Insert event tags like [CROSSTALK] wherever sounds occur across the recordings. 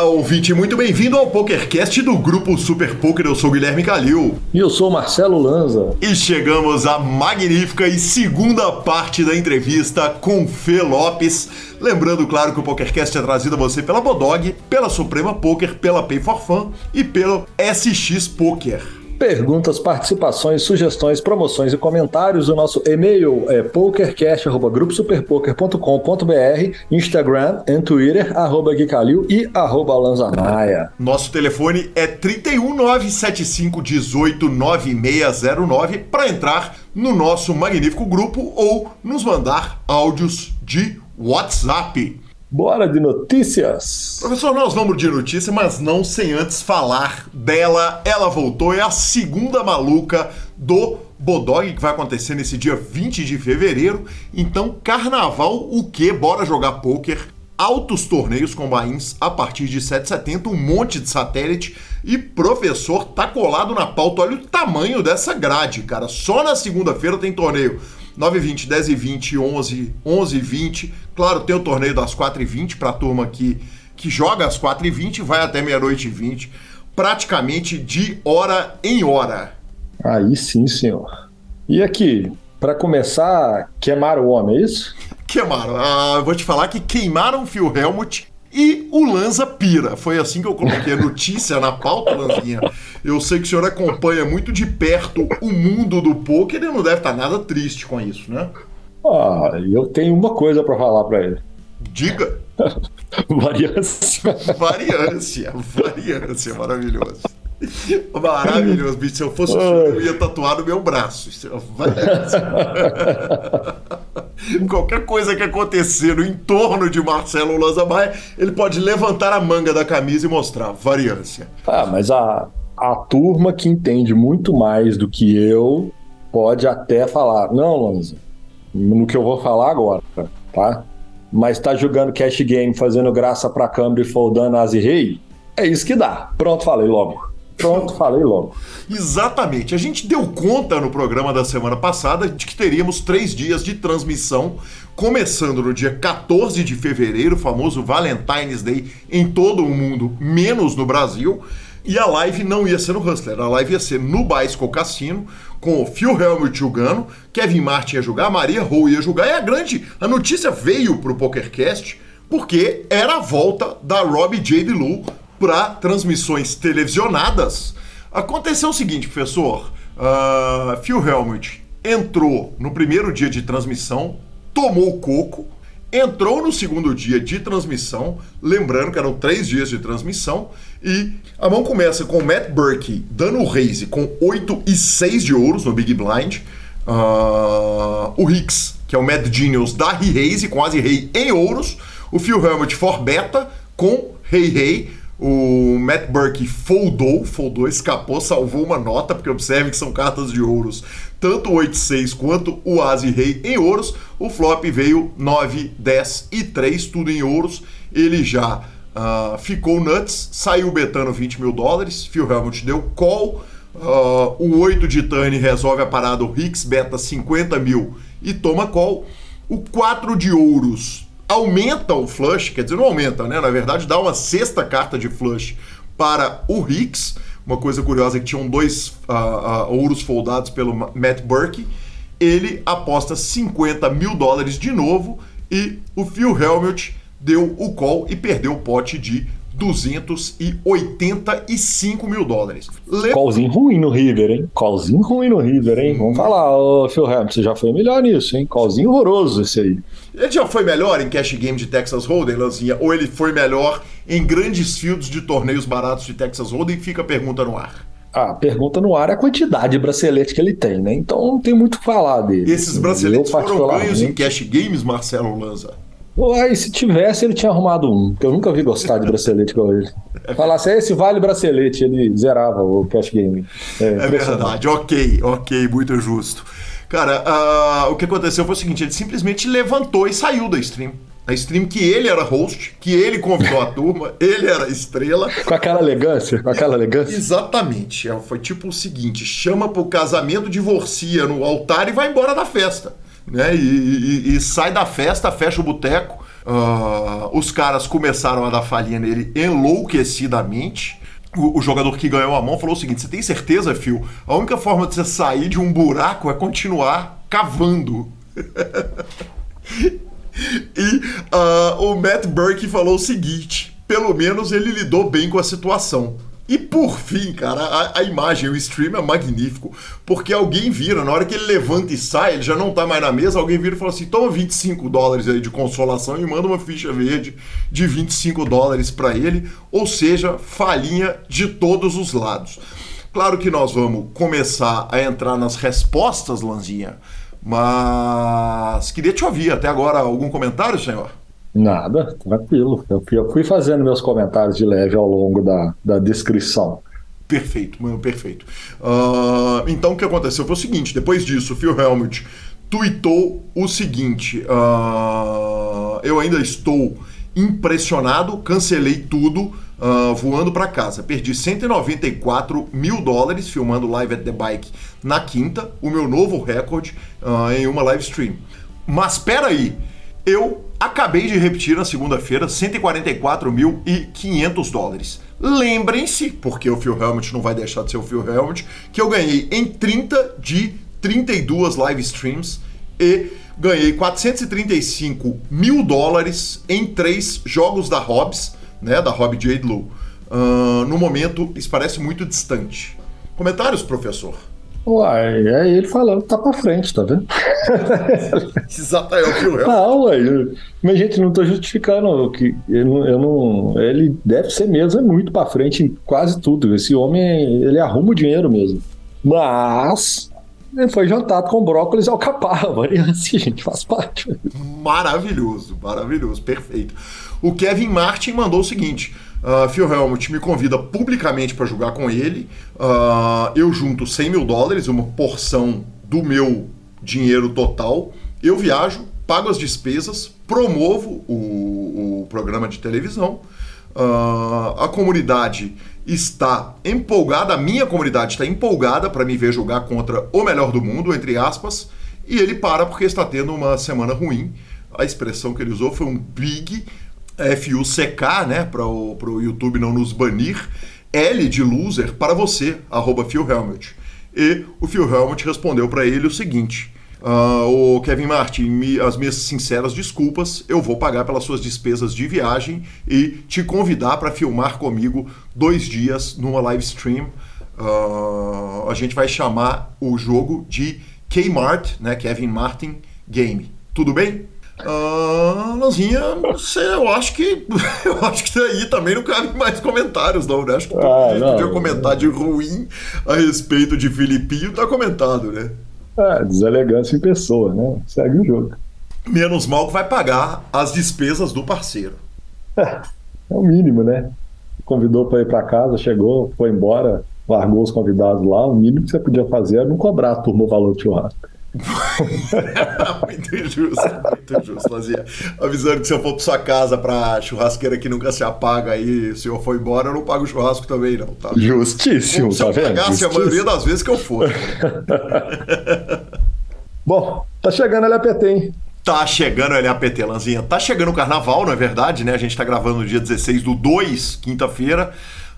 Olá, ouvinte, muito bem-vindo ao PokerCast do Grupo Super Poker. Eu sou Guilherme Calil. E eu sou Marcelo Lanza. E chegamos à magnífica e segunda parte da entrevista com Fê Lopes. Lembrando, claro, que o PokerCast é trazido a você pela Bodog, pela Suprema Poker, pela Pay for Fun e pelo SX Poker. Perguntas, participações, sugestões, promoções e comentários. O nosso e-mail é pokercast.gruposuperpoker.com.br, Instagram e Twitter, arroba Guicalil e arroba. Nosso telefone é 31975189609 para entrar no nosso magnífico grupo ou nos mandar áudios de WhatsApp. Bora de notícias! Professor, nós vamos de notícia, mas não sem antes falar dela. Ela voltou, é a segunda maluca do Bodog, que vai acontecer nesse dia 20 de fevereiro. Então, carnaval, o que? Bora jogar poker. Altos torneios com bains a partir de 7,70, um monte de satélite. E professor tá colado na pauta. Olha o tamanho dessa grade, cara. Só na segunda-feira tem torneio 9 e 20, 10 e 20, 11, 11 e 20. Claro, tem o torneio das 4 e 20 para a turma que, que joga às 4 e 20 vai até meia-noite e 20. Praticamente de hora em hora. Aí sim, senhor. E aqui, para começar, queimaram o homem, é isso? Queimaram. Ah, eu vou te falar que queimaram o Phil Helmut e o Lanza pira. Foi assim que eu coloquei a notícia na pauta, Lanzinha. Eu sei que o senhor acompanha muito de perto o mundo do poker e não deve estar nada triste com isso, né? Ah, eu tenho uma coisa para falar para ele. Diga. [LAUGHS] variância. Variância. Variância, maravilhoso. Maravilhoso, bicho. Se eu fosse o senhor, eu ia tatuar no meu braço. Variância. [LAUGHS] [LAUGHS] Qualquer coisa que acontecer no entorno de Marcelo Lanza Maia, ele pode levantar a manga da camisa e mostrar variância. Ah, mas a, a turma que entende muito mais do que eu pode até falar, não, Lanza, no que eu vou falar agora, tá? Mas tá jogando cash game, fazendo graça pra câmera e foldando as e rei, é isso que dá. Pronto, falei logo. Pronto, falei logo. Exatamente. A gente deu conta no programa da semana passada de que teríamos três dias de transmissão, começando no dia 14 de fevereiro, famoso Valentine's Day em todo o mundo, menos no Brasil. E a live não ia ser no Hustler, a live ia ser no Bicycle Cassino, com o Phil Helmut jogando, Kevin Martin ia jogar, Maria Rowe ia jogar, e a grande, a notícia veio pro PokerCast, porque era a volta da Robbie J. DeLu para transmissões televisionadas, aconteceu o seguinte, professor. Uh, Phil Helmut entrou no primeiro dia de transmissão, tomou coco, entrou no segundo dia de transmissão, lembrando que eram três dias de transmissão, e a mão começa com Matt Burke dando o raise com 8 e 6 de ouros no Big Blind. Uh, o Hicks, que é o Mad Genius, dá re-raise com as rei em ouros. O Phil Helmut for beta com rei-rei. O Matt Burke foldou, foldou, escapou, salvou uma nota, porque observe que são cartas de ouros, tanto o 8-6 quanto o As Rei em ouros. O flop veio 9, 10 e 3, tudo em ouros. Ele já uh, ficou nuts, saiu betando 20 mil dólares. Phil Helmut deu call. Uh, o 8 de turn resolve a parada, o Hicks beta 50 mil e toma call. O 4 de ouros aumenta o flush, quer dizer, não aumenta, né? Na verdade, dá uma sexta carta de flush para o Hicks. Uma coisa curiosa é que tinham dois uh, uh, ouros foldados pelo Matt Burke. Ele aposta 50 mil dólares de novo e o Phil Helmut deu o call e perdeu o pote de 285 mil dólares. Le... Callzinho ruim no River, hein? Callzinho ruim no River, hein? Vamos falar, ô Phil Hamilton, você já foi melhor nisso, hein? Callzinho horroroso esse aí. Ele já foi melhor em cash game de Texas Hold'em, Lanzinha? Ou ele foi melhor em grandes fields de torneios baratos de Texas Hold'em? Fica a pergunta no ar. A pergunta no ar é a quantidade de bracelete que ele tem, né? Então não tem muito o que falar dele. Esses braceletes foram ganhos em cash games, Marcelo Lanza? Uai, se tivesse, ele tinha arrumado um, que eu nunca vi gostar de bracelete igual ele. Falasse, esse vale bracelete, ele zerava o cash game. É, é verdade, ok, ok, muito justo. Cara, uh, o que aconteceu foi o seguinte: ele simplesmente levantou e saiu da stream. A stream que ele era host, que ele convidou a turma, [LAUGHS] ele era estrela. Com aquela elegância, com aquela elegância. Exatamente. É, foi tipo o seguinte: chama pro casamento, divorcia no altar e vai embora da festa né? E, e, e sai da festa, fecha o boteco, Uh, os caras começaram a dar falinha nele enlouquecidamente. O, o, jogador que ganhou a mão falou o seguinte: Você tem certeza, Phil? A única forma de você sair de um buraco é continuar cavando. [LAUGHS] e uh, o Matt Burke falou o seguinte: Pelo menos ele lidou bem com a situação. E por fim, cara, a, a, imagem, o stream é magnífico, porque alguém vira, na hora que ele levanta e sai, ele já não tá mais na mesa, alguém vira e fala assim: toma 25 dólares aí de consolação e manda uma ficha verde de 25 dólares para ele, ou seja, falinha de todos os lados. Claro que nós vamos começar a entrar nas respostas, Lanzinha, mas queria te ouvir até agora. Algum comentário, senhor? Nada, tranquilo. Eu fui, fazendo meus comentários de leve ao longo da, da descrição. Perfeito, mano, perfeito. Uh, então o que aconteceu foi o seguinte: depois disso, o Phil Helmut tweetou o seguinte: uh, Eu ainda estou impressionado, cancelei tudo, uh, voando para casa. Perdi 194 mil dólares filmando Live at the Bike na quinta, o meu novo recorde em uma live stream. Mas espera aí, eu acabei de repetir na segunda-feira 144.500 dólares. Lembrem-se, porque o Phil Helmut não vai deixar de ser o Phil Helmut, que eu ganhei em 30 de 32 live streams e ganhei 435 mil dólares em três jogos da Hobbs, né, da Hobby Jade Lu. Uh, no momento, isso parece muito distante. Comentários, professor? Uai, é ele falando que tá pra frente, tá vendo? É que eu Não, uai, mas gente, não tô justificando que eu não, eu não, ele deve ser mesmo, é muito pra frente em quase tudo. Esse homem, ele arruma o dinheiro mesmo. Mas ele foi jantado com brócolis e [LAUGHS] assim, gente, faz parte. Maravilhoso, maravilhoso, perfeito. O Kevin Martin mandou o seguinte: Uh, Phil Helmut me convida publicamente para jogar com ele. Uh, eu junto 100 mil dólares, uma porção do meu dinheiro total. Eu viajo, pago as despesas, promovo o, o programa de televisão. Uh, a comunidade está empolgada, a minha comunidade está empolgada para me ver jogar contra o melhor do mundo, entre aspas, e ele para porque está tendo uma semana ruim. A expressão que ele usou foi um big F-U-C-K, né, para o YouTube não nos banir, L de loser para você, arroba Phil Helmut. E o Phil Helmut respondeu para ele o seguinte: uh, O Kevin Martin, me, as minhas sinceras desculpas, eu vou pagar pelas suas despesas de viagem e te convidar para filmar comigo dois dias numa live stream. Uh, a gente vai chamar o jogo de Kmart, né, Kevin Martin Game. Tudo bem? Ah, Lanzinha, eu acho que [LAUGHS] eu acho que daí também não cabe mais comentários, não, né? Acho que ah, não, podia comentar de ruim a respeito de Filipinho, tá comentado, né? É, deselegância em pessoa, né? Segue o jogo. Menos mal que vai pagar as despesas do parceiro. É, é o mínimo, né? Convidou para ir para casa, chegou, foi embora, largou os convidados lá. O mínimo que você podia fazer era não cobrar a turma o valor do churrasco. Muito justo, muito justo, Lazia. Avisando que se eu for pra sua casa pra churrasqueira que nunca se apaga aí, se eu for embora, eu não pago churrasco também, não, tá? Justíssimo, se tá vendo? pagasse a maioria das vezes que eu for. [LAUGHS] Bom, tá chegando a LAPT, hein? Tá chegando a LAPT, Lanzinha. Tá chegando o carnaval, não é verdade, né? A gente tá gravando no dia 16 do 2, quinta-feira.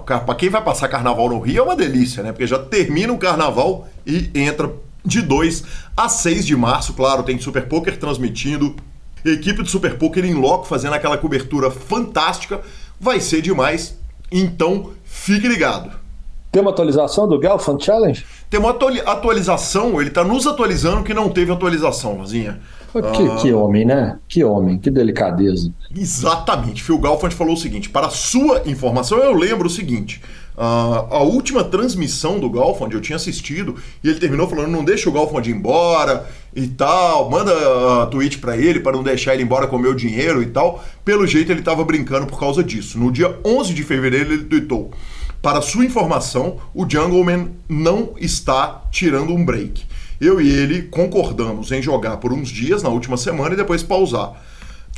Pra quem vai passar carnaval no Rio é uma delícia, né? Porque já termina o carnaval e entra de 2 a 6 de março. Claro, tem Super Poker transmitindo. Equipe de Super Poker em loco fazendo aquela cobertura fantástica. Vai ser demais. Então, fique ligado. Tem uma atualização do Galfan Challenge? Tem uma atualização, ele está nos atualizando que não teve atualização, Rosinha. Que, ah, que, homem, né? Que homem, que delicadeza. Exatamente. Phil Galfand falou o seguinte: para sua informação, eu lembro o seguinte. Uh, a última transmissão do Galfond eu tinha assistido e ele terminou falando: não deixa o Galfond ir embora e tal, manda uh, tweet para ele para não deixar ele embora com o meu dinheiro e tal. Pelo jeito ele estava brincando por causa disso. No dia 11 de fevereiro ele tweetou: para sua informação, o Jungleman não está tirando um break. Eu e ele concordamos em jogar por uns dias na última semana e depois pausar.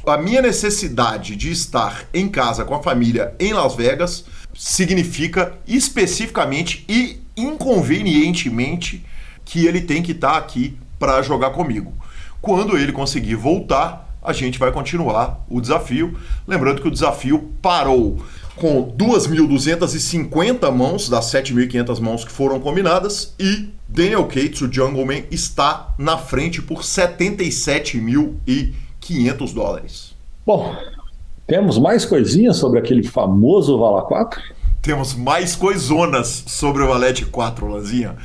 A minha necessidade de estar em casa com a família em Las Vegas significa especificamente e inconvenientemente que ele tem que estar tá aqui para jogar comigo. Quando ele conseguir voltar, a gente vai continuar o desafio. Lembrando que o desafio parou com 2.250 mãos das 7.500 mãos que foram combinadas e Daniel Cates, o Jungleman, está na frente por 77.500 dólares. Bom, temos mais coisinhas sobre aquele famoso Vala 4? Temos mais coisonas sobre o Valete 4, Lanzinha.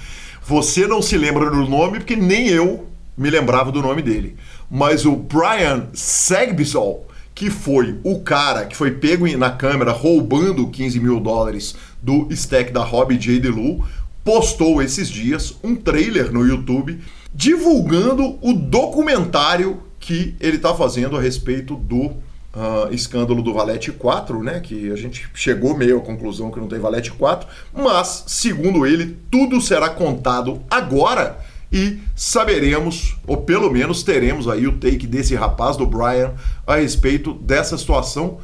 Você não se lembra do nome porque nem eu me lembrava do nome dele. Mas o Brian Segbisol, que foi o cara que foi pego na câmera roubando 15 mil dólares do stack da Hobby J. DeLu, postou esses dias um trailer no YouTube divulgando o documentário que ele está fazendo a respeito do uh, escândalo do Valete 4, né? Que a gente chegou meio à conclusão que não tem Valete 4, mas, segundo ele, tudo será contado agora e saberemos, ou pelo menos teremos aí o take desse rapaz, do Brian, a respeito dessa situação.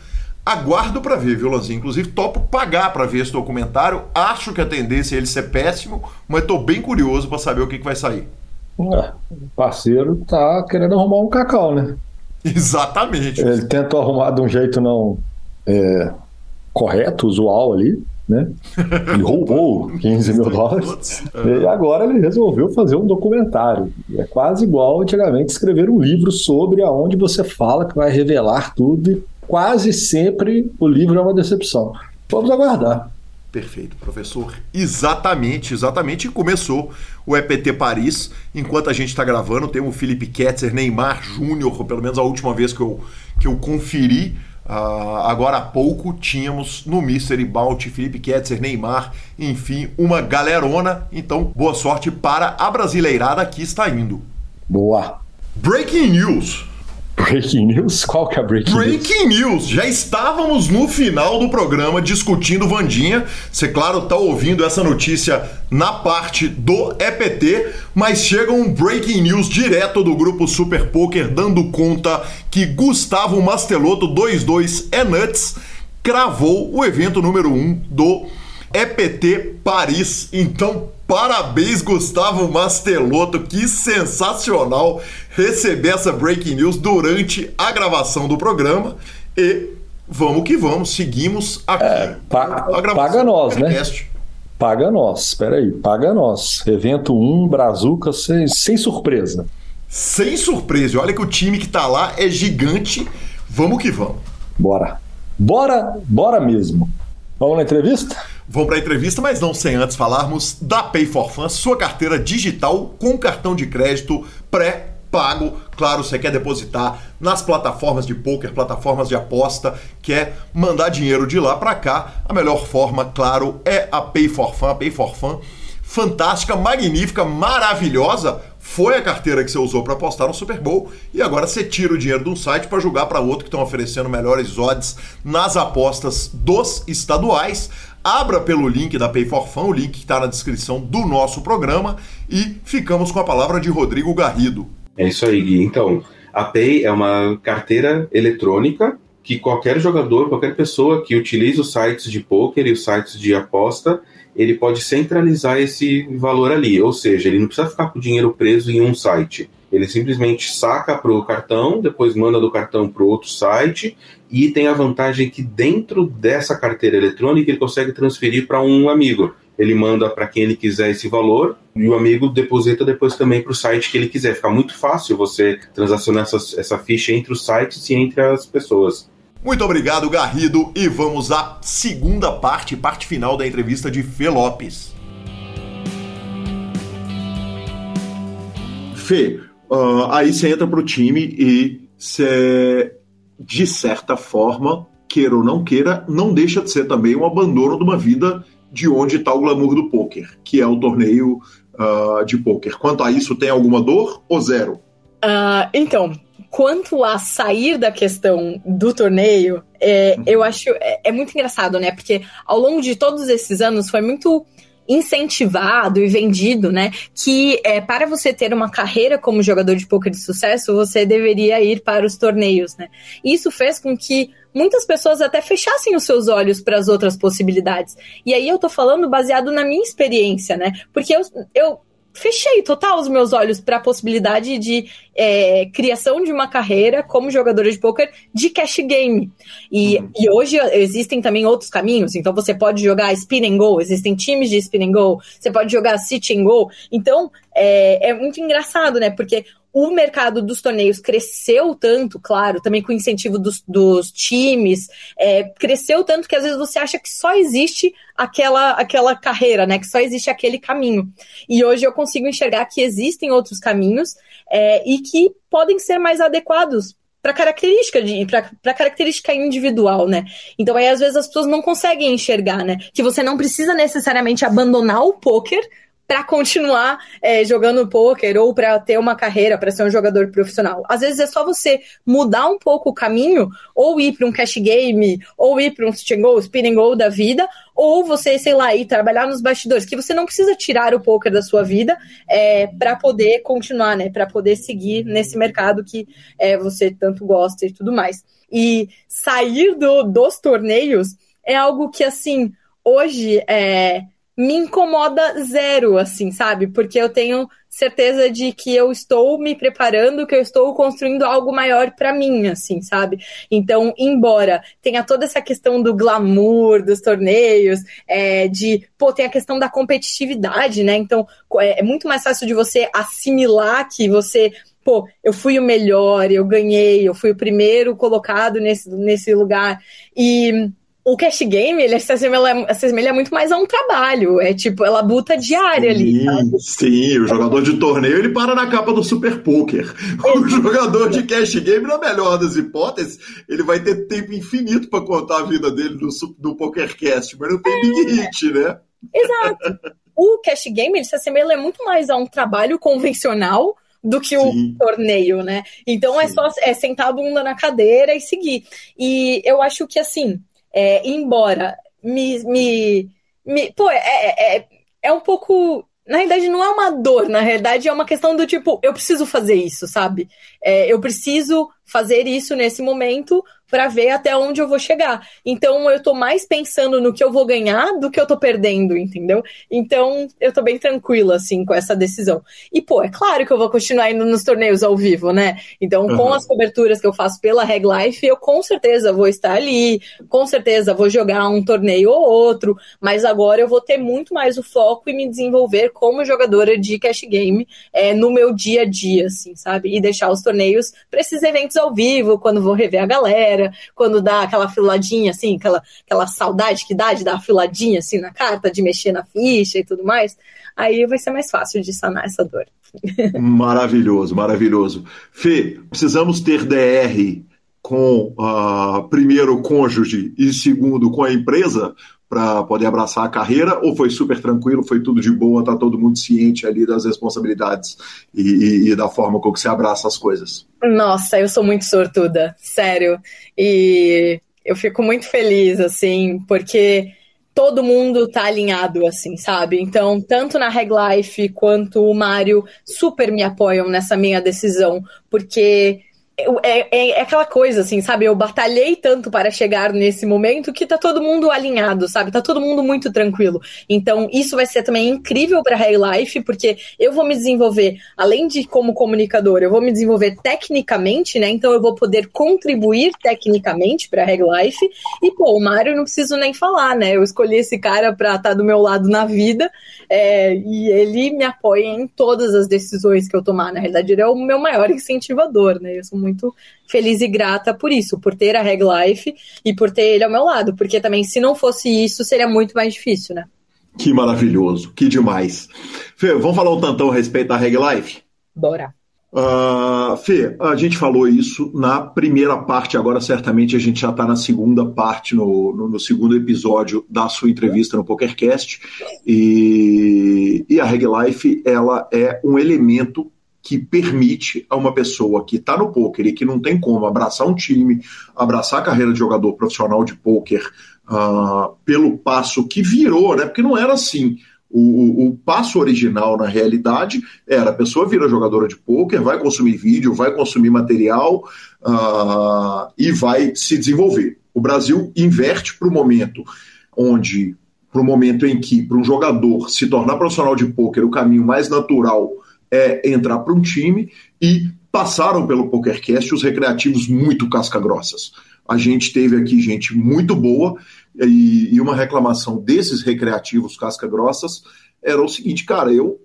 Aguardo para ver, viu, Lanzinho? Inclusive, topo pagar para ver esse documentário. Acho que a tendência é ele ser péssimo, mas estou bem curioso para saber o que, que vai sair. É, o parceiro tá querendo arrumar um cacau, né? [LAUGHS] Exatamente. Ele tentou arrumar de um jeito não é, correto, usual ali, né? Ele roubou [LAUGHS] 15 mil dólares e agora ele resolveu fazer um documentário. É quase igual antigamente escrever um livro sobre aonde você fala que vai revelar tudo e quase sempre o livro é uma decepção. Vamos aguardar. Perfeito, professor. Exatamente, exatamente. E começou o EPT Paris. Enquanto a gente está gravando, tem o Felipe Ketzer, Neymar Júnior, pelo menos a última vez que eu, que eu conferi. Uh, agora há pouco tínhamos no Mystery Bout Felipe Ketzer, Neymar, enfim, uma galerona. Então, boa sorte para a brasileirada que está indo. Boa. Breaking News. Breaking News? Qual que é a Breaking, breaking news? news? Já estávamos no final do programa discutindo Vandinha. Você, claro, está ouvindo essa notícia na parte do EPT, mas chega um Breaking News direto do grupo Super Poker dando conta que Gustavo Mastelotto 22 é nuts cravou o evento número 1 um do EPT Paris. Então, parabéns, Gustavo Mastelotto. Que sensacional receber essa breaking news durante a gravação do programa. E vamos que vamos, seguimos aqui. É, pa paga nós, né? Paga nós, espera aí, paga nós. Evento 1, Brazuca, sem, sem surpresa. Sem surpresa. Olha que o time que tá lá é gigante. Vamos que vamos. Bora. Bora, bora mesmo. Vamos na entrevista? Vamos para a entrevista, mas não sem antes falarmos da Pay for Fun, sua carteira digital com cartão de crédito pré-pago. Claro, você quer depositar nas plataformas de poker, plataformas de aposta, quer mandar dinheiro de lá para cá. A melhor forma, claro, é a Pay for Fun. A Pay for Fun, fantástica, magnífica, maravilhosa foi a carteira que você usou para apostar no Super Bowl e agora você tira o dinheiro de um site para jogar para outro que estão oferecendo melhores odds nas apostas dos estaduais. Abra pelo link da Pay for Fun, o link que está na descrição do nosso programa e ficamos com a palavra de Rodrigo Garrido. É isso aí, Gui. Então, a Pay é uma carteira eletrônica que qualquer jogador, qualquer pessoa que utilize os sites de poker e os sites de aposta ele pode centralizar esse valor ali, ou seja, ele não precisa ficar com o dinheiro preso em um site. Ele simplesmente saca para o cartão, depois manda do cartão para outro site e tem a vantagem que dentro dessa carteira eletrônica ele consegue transferir para um amigo. Ele manda para quem ele quiser esse valor e o amigo deposita depois também para o site que ele quiser. Fica muito fácil você transacionar essa, essa ficha entre os sites e entre as pessoas. Muito obrigado, Garrido, e vamos à segunda parte, parte final da entrevista de Fê Lopes. Fê, uh, aí você entra pro time e você, de certa forma, queira ou não queira, não deixa de ser também um abandono de uma vida de onde está o glamour do poker, que é o torneio uh, de poker. Quanto a isso, tem alguma dor ou zero? Uh, então, quanto a sair da questão do torneio, é, uhum. eu acho é, é, muito engraçado, né? Porque ao longo de todos esses anos foi muito incentivado e vendido, né? Que é, para você ter uma carreira como jogador de poker de sucesso, você deveria ir para os torneios, né? Isso fez com que muitas pessoas até fechassem os seus olhos para as outras possibilidades. E aí eu tô falando baseado na minha experiência, né? Porque eu, eu fechei total os meus olhos para a possibilidade de é, criação de uma carreira como jogadora de poker de cash game. E, uhum. e hoje existem também outros caminhos. Então você pode jogar spin and go, existem times de spin and go, você pode jogar sit and go. Então é, é muito engraçado, né? Porque o mercado dos torneios cresceu tanto, claro, também com o incentivo dos, dos times, é, cresceu tanto que às vezes você acha que só existe aquela, aquela carreira, né? Que só existe aquele caminho. E hoje eu consigo enxergar que existem outros caminhos é, e que podem ser mais adequados para característica de para característica individual, né? Então aí às vezes as pessoas não conseguem enxergar, né? Que você não precisa necessariamente abandonar o poker para continuar é, jogando poker ou para ter uma carreira, para ser um jogador profissional. Às vezes é só você mudar um pouco o caminho, ou ir para um cash game, ou ir para um sit and go, spin and go da vida, ou você, sei lá, ir trabalhar nos bastidores, que você não precisa tirar o poker da sua vida é, para poder continuar, né? Para poder seguir nesse mercado que é, você tanto gosta e tudo mais. E sair do, dos torneios é algo que, assim, hoje é me incomoda zero, assim, sabe? Porque eu tenho certeza de que eu estou me preparando, que eu estou construindo algo maior para mim, assim, sabe? Então, embora tenha toda essa questão do glamour dos torneios, é, de, pô, tem a questão da competitividade, né? Então, é, é muito mais fácil de você assimilar que você pô, eu fui o melhor, eu ganhei, eu fui o primeiro colocado nesse, nesse lugar. E o cash game, ele se assemelha, se assemelha muito mais a um trabalho. É tipo, é labuta diária sim, ali. Sabe? Sim, o jogador de torneio, ele para na capa do Super Poker. [LAUGHS] O jogador de cash game, na melhor das hipóteses, ele vai ter tempo infinito para contar a vida dele no, no PokerCast, mas não tem é. Big Hit, né? Exato. O cash game, ele se assemelha muito mais a um trabalho convencional do que o Sim. torneio, né? Então é Sim. é só é sentar a bunda na cadeira e seguir. E eu acho que assim, é, embora me, me, me. Pô, é, é, é, é um pouco. Na realidade, não é uma dor, na realidade, é uma questão do tipo, eu preciso fazer isso, sabe? É, eu preciso fazer isso nesse momento para ver até onde eu vou chegar. Então eu tô mais pensando no que eu vou ganhar do que eu tô perdendo, entendeu? Então eu tô bem tranquila assim com essa decisão. E pô, é claro que eu vou continuar indo nos torneios ao vivo, né? Então uhum. com as coberturas que eu faço pela Reg Life, eu com certeza vou estar ali, com certeza vou jogar um torneio ou outro, mas agora eu vou ter muito mais o foco e me desenvolver como jogadora de cash game é, no meu dia a dia, assim, sabe? E deixar os torneios para esses eventos ao vivo, quando vou rever a galera quando dá aquela filadinha, assim, aquela, aquela saudade que dá de dar filadinha, assim, na carta, de mexer na ficha e tudo mais, aí vai ser mais fácil de sanar essa dor. [LAUGHS] Maravilhoso, maravilhoso. Fê, precisamos ter DR com, uh, primeiro, cônjuge e, segundo, com a empresa para poder abraçar a carreira ou foi super tranquilo, foi tudo de boa, tá todo mundo ciente ali das responsabilidades e, e, e da forma como você abraça as coisas? Nossa, eu sou muito sortuda, sério. E eu fico muito feliz, assim, porque todo mundo tá alinhado, assim, sabe? Então, tanto na Reg Life quanto o Mário super me apoiam nessa minha decisão, porque é, é, é, aquela coisa, assim, sabe? Eu batalhei tanto para chegar nesse momento que tá todo mundo alinhado, sabe? Tá todo mundo muito tranquilo. Então, isso vai ser também incrível para High Life, porque eu vou me desenvolver, além de como comunicador, eu vou me desenvolver tecnicamente, né? Então, eu vou poder contribuir tecnicamente para High Life. E, pô, o Mário não preciso nem falar, né? Eu escolhi esse cara pra estar tá do meu lado na vida é, e ele me apoia em todas as decisões que eu tomar. Na realidade, ele é o meu maior incentivador, né? Eu sou muito feliz e grata por isso, por ter a Reg Life e por ter ele ao meu lado, porque também se não fosse isso, seria muito mais difícil, né? Que maravilhoso, que demais. Fê, vamos falar um tantão a respeito da Reg Life? Bora. Uh, Fê, a gente falou isso na primeira parte, agora certamente a gente já está na segunda parte, no, no, no, segundo episódio da sua entrevista no PokerCast. E, e a Reg Life ela é um elemento que permite a uma pessoa que está no poker e que não tem como abraçar um time, abraçar a carreira de jogador profissional de poker uh, pelo passo que virou, né? Porque não era assim. O, o, passo original, na realidade, era a pessoa vira jogadora de pôquer, vai consumir vídeo, vai consumir material uh, e vai se desenvolver. O Brasil inverte para o momento onde para o momento em que, para um jogador se tornar profissional de pôquer, o caminho mais natural é entrar para um time e passaram pelo PokerCast os recreativos muito casca-grossas. A gente teve aqui gente muito boa e, e uma reclamação desses recreativos casca-grossas era o seguinte, cara, eu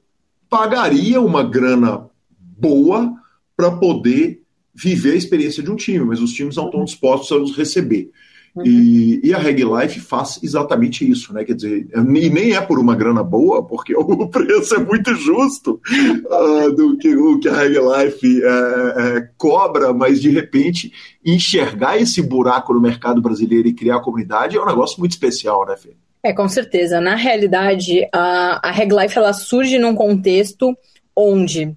pagaria uma grana boa para poder viver a experiência de um time, mas os times não estão dispostos a nos receber. Uhum. E, e, a Reg Life faz exatamente isso, né? Quer dizer, e nem é por uma grana boa, porque [LAUGHS] o preço é muito justo uh, do que o que a Reg Life é, é, cobra, mas de repente enxergar esse buraco no mercado brasileiro e criar a comunidade é um negócio muito especial, né, Fê? É, com certeza. Na realidade, a, a Reg Life ela surge num contexto onde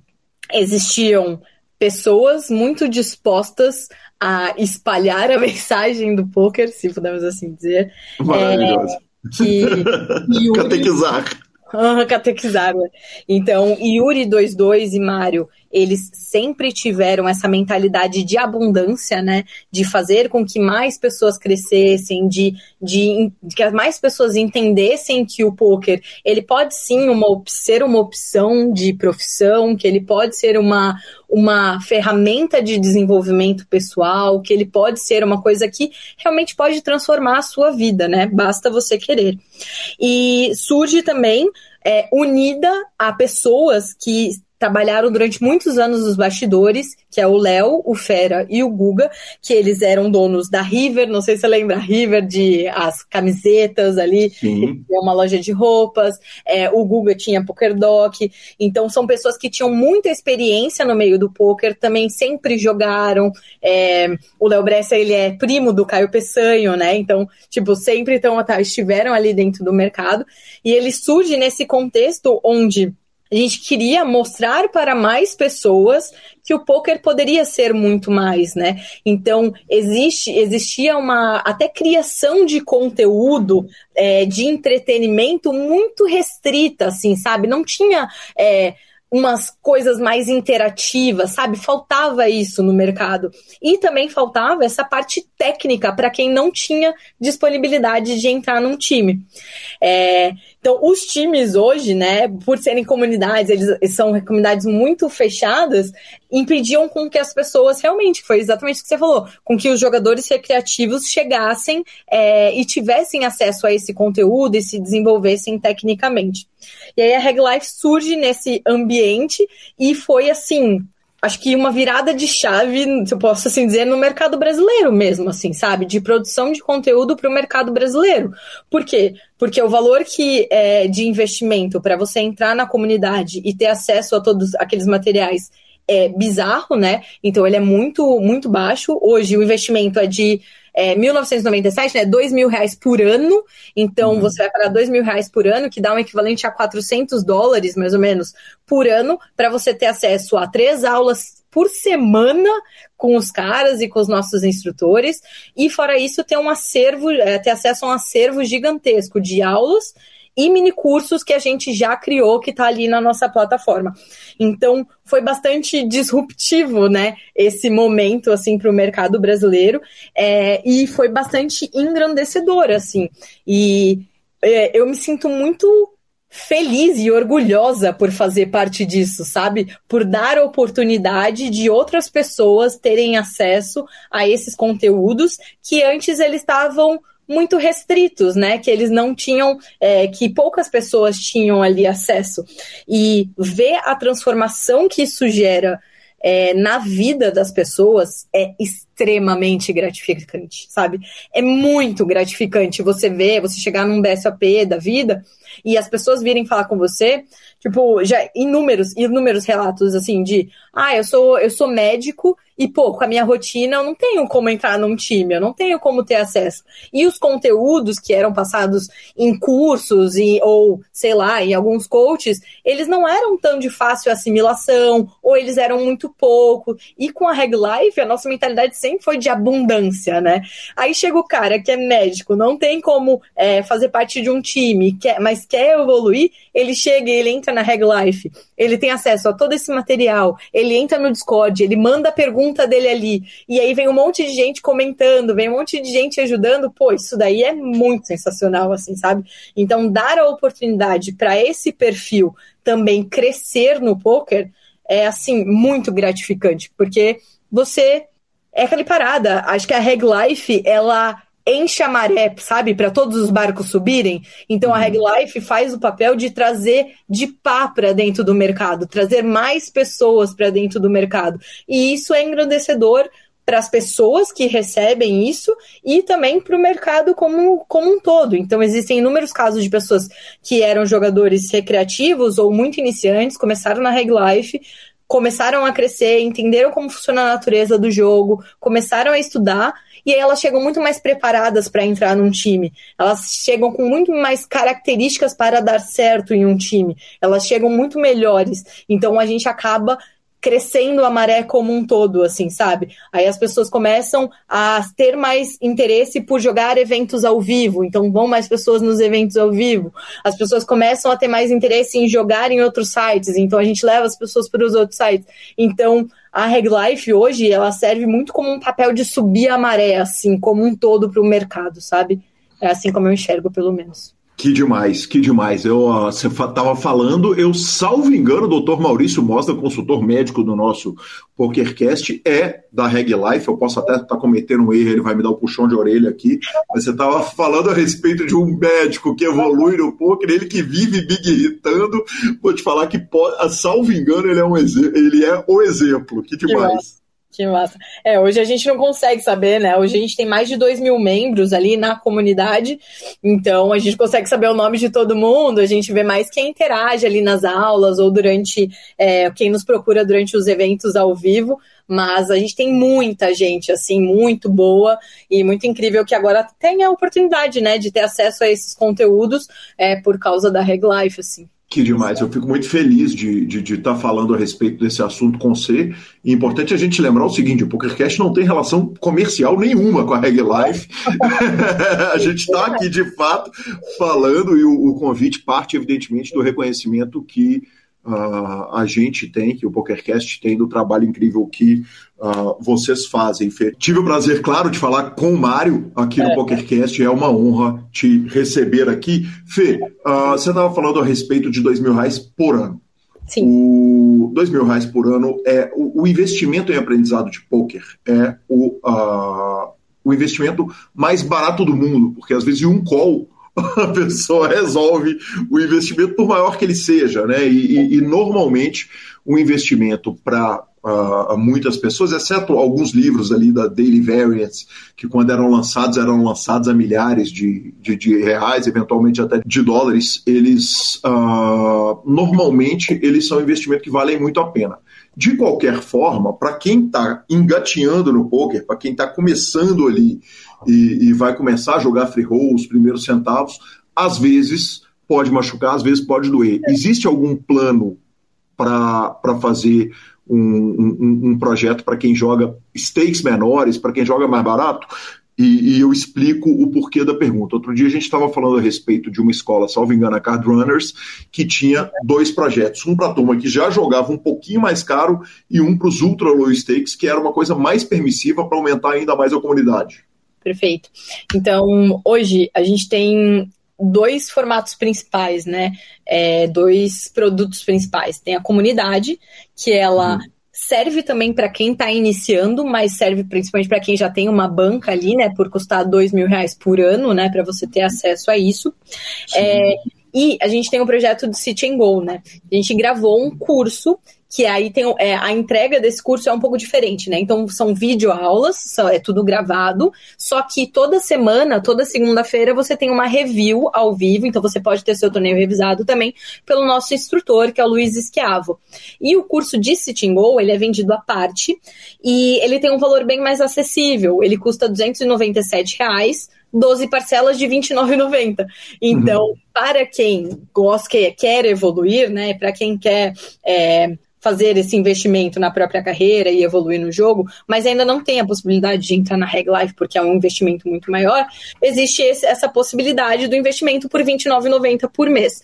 existiam pessoas muito dispostas a espalhar a [LAUGHS] mensagem do poker, se pudermos assim dizer. Maravilhoso. É, que [LAUGHS] Yuri... Catequizar. catequizar. Né? Então, Yuri 22 e Mário eles sempre tiveram essa mentalidade de abundância, né? De fazer com que mais pessoas crescessem, de, de, de que mais pessoas entendessem que o poker ele pode sim uma, ser uma opção de profissão, que ele pode ser uma, uma ferramenta de desenvolvimento pessoal, que ele pode ser uma coisa que realmente pode transformar a sua vida, né? Basta você querer. E surge também é, unida a pessoas que trabalharam durante muitos anos nos bastidores, que é o Léo, o Fera e o Guga, que eles eram donos da River, não sei se você lembra, a River de as camisetas ali, é uma loja de roupas, é, o Guga tinha PokerDoc, então são pessoas que tinham muita experiência no meio do poker, também sempre jogaram, é, o Léo Bressa, ele é primo do Caio Peçanho, né, então, tipo, sempre tão, tá, estiveram ali dentro do mercado, e ele surge nesse contexto onde a gente queria mostrar para mais pessoas que o poker poderia ser muito mais, né? Então, existe, existia uma até criação de conteúdo é, de entretenimento muito restrita, assim, sabe? Não tinha. É, umas coisas mais interativas, sabe? Faltava isso no mercado. E também faltava essa parte técnica para quem não tinha disponibilidade de entrar num time. É, então, os times hoje, né, por serem comunidades, eles são comunidades muito fechadas, impediam com que as pessoas realmente, foi exatamente o que você falou, com que os jogadores recreativos chegassem é, e tivessem acesso a esse conteúdo e se desenvolvessem tecnicamente. E aí a Reg Life surge nesse ambiente e foi assim, acho que uma virada de chave, se eu posso assim dizer, no mercado brasileiro mesmo, assim, sabe? De produção de conteúdo para o mercado brasileiro. Por quê? Porque o valor que é de investimento para você entrar na comunidade e ter acesso a todos aqueles materiais é bizarro, né? Então ele é muito, muito baixo. Hoje o investimento é de é, 1997, né? 2 mil reais por ano. Então, uhum. você vai pagar 2 mil reais por ano, que dá um equivalente a 400 dólares, mais ou menos, por ano, para você ter acesso a três aulas por semana com os caras e com os nossos instrutores. E fora isso, ter um acervo, é, ter acesso a um acervo gigantesco de aulas e mini cursos que a gente já criou que está ali na nossa plataforma. Então, foi bastante disruptivo, né, esse momento, assim, para o mercado brasileiro, é, e foi bastante engrandecedor, assim, e é, eu me sinto muito feliz e orgulhosa por fazer parte disso, sabe? Por dar oportunidade de outras pessoas terem acesso a esses conteúdos que antes eles estavam muito restritos, né? Que eles não tinham, é, que poucas pessoas tinham ali acesso. E ver a transformação que isso gera é, na vida das pessoas é extremamente gratificante, sabe? É muito gratificante você ver, você chegar num BSOP da vida e as pessoas virem falar com você, tipo, já inúmeros, inúmeros relatos assim de, ah, eu sou, eu sou médico e, pô, com a minha rotina eu não tenho como entrar num time, eu não tenho como ter acesso. E os conteúdos que eram passados em cursos e, ou, sei lá, em alguns coaches, eles não eram tão de fácil assimilação, ou eles eram muito pouco. E com a Reg Life, a nossa mentalidade sempre foi de abundância, né? Aí chega o cara que é médico, não tem como é, fazer parte de um time, quer, mas quer evoluir, ele chega e ele entra na Reg Life, ele tem acesso a todo esse material, ele entra no Discord, ele manda a pergunta dele ali, e aí vem um monte de gente comentando, vem um monte de gente ajudando, pô, isso daí é muito sensacional, assim, sabe? Então, dar a oportunidade para esse perfil também crescer no poker é, assim, muito gratificante, porque você é aquela parada. Acho que a Reg Life, ela enche a maré, sabe, para todos os barcos subirem. Então uhum. a Reg Life faz o papel de trazer de pá para dentro do mercado, trazer mais pessoas para dentro do mercado. E isso é engrandecedor para as pessoas que recebem isso e também para o mercado como, como um todo. Então, existem inúmeros casos de pessoas que eram jogadores recreativos ou muito iniciantes, começaram na Reg Life, começaram a crescer, entenderam como funciona a natureza do jogo, começaram a estudar e aí elas chegam muito mais preparadas para entrar num time. Elas chegam com muito mais características para dar certo em um time. Elas chegam muito melhores. Então a gente acaba crescendo a maré como um todo, assim, sabe? Aí as pessoas começam a ter mais interesse por jogar eventos ao vivo, então vão mais pessoas nos eventos ao vivo. As pessoas começam a ter mais interesse em jogar em outros sites, então a gente leva as pessoas para os outros sites. Então a Reg Life hoje ela serve muito como um papel de subir a maré, assim, como um todo para o mercado, sabe? É assim como eu enxergo, pelo menos. Que demais, que demais. Eu, você estava falando, eu salvo engano, o doutor Maurício Mostra, consultor médico do nosso PokerCast, é da Reg Life. Eu posso até estar tá cometendo um erro, ele vai me dar um puxão de orelha aqui. Mas você estava falando a respeito de um médico que evolui no poker, ele que vive big irritando. Vou te falar que, salvo engano, ele é, um ele é o exemplo. Que demais. Que massa. É, hoje a gente não consegue saber, né? Hoje a gente tem mais de 2 mil membros ali na comunidade, então a gente consegue saber o nome de todo mundo, a gente vê mais quem interage ali nas aulas ou durante é, quem nos procura durante os eventos ao vivo, mas a gente tem muita gente, assim, muito boa e muito incrível que agora tem a oportunidade, né, de ter acesso a esses conteúdos é, por causa da Reg Life, assim. Que demais, eu fico muito feliz de estar de, de tá falando a respeito desse assunto com você. E é importante a gente lembrar o seguinte: o PokerCast não tem relação comercial nenhuma com a Reg Life. [LAUGHS] a gente está aqui de fato falando, e o, o convite parte, evidentemente, do reconhecimento que uh, a gente tem, que o PokerCast tem, do trabalho incrível que uh, vocês fazem, Fê. Tive o prazer, claro, de falar com o Mário aqui no é. PokerCast, é uma honra te receber aqui. Fê, uh, você estava falando a respeito de dois mil reais por ano. Sim. O dois mil reais por ano é o, o investimento em aprendizado de poker é o, o investimento mais barato do mundo, porque às vezes um call [LAUGHS] a pessoa resolve o investimento, por maior que ele seja, né? E, e, e normalmente o um investimento para uh, muitas pessoas, exceto alguns livros ali da Daily Variance, que quando eram lançados, eram lançados a milhares de, de, de reais, eventualmente até de dólares, eles uh, normalmente eles são investimentos que valem muito a pena. De qualquer forma, para quem está engateando no poker, para quem está começando ali e, e, vai começar a jogar free roll, os primeiros centavos, às vezes pode machucar, às vezes pode doer. Existe algum plano para fazer um, um, um projeto para quem joga stakes menores, para quem joga mais barato? E, e, eu explico o porquê da pergunta. Outro dia a gente estava falando a respeito de uma escola, salvo engano, a Card Runners, que tinha dois projetos. Um para a turma que já jogava um pouquinho mais caro e um para os ultra low stakes, que era uma coisa mais permissiva para aumentar ainda mais a comunidade. Perfeito. Então, hoje a gente tem dois formatos principais, né? É, dois produtos principais. Tem a comunidade, que ela uhum serve também para quem está iniciando, mas serve principalmente para quem já tem uma banca ali, né, por custar dois mil reais por ano, né, para você ter acesso a isso. É, e a gente tem o um projeto do City and Go, né? A gente gravou um curso que aí tem é, a entrega desse curso é um pouco diferente, né? Então são videoaulas, é tudo gravado, só que toda semana, toda segunda-feira você tem uma review ao vivo, então você pode ter seu torneio revisado também pelo nosso instrutor, que é o Luiz Esquiavo. E o curso de Sitting Go, ele é vendido à parte e ele tem um valor bem mais acessível, ele custa 297 reais, 12 parcelas de R$29,90. Então, uhum. para quem gosta, quer evoluir, né? Para quem quer é, fazer esse investimento na própria carreira e evoluir no jogo, mas ainda não tem a possibilidade de entrar na Reg Life porque é um investimento muito maior, existe esse, essa possibilidade do investimento por R$29,90 por mês.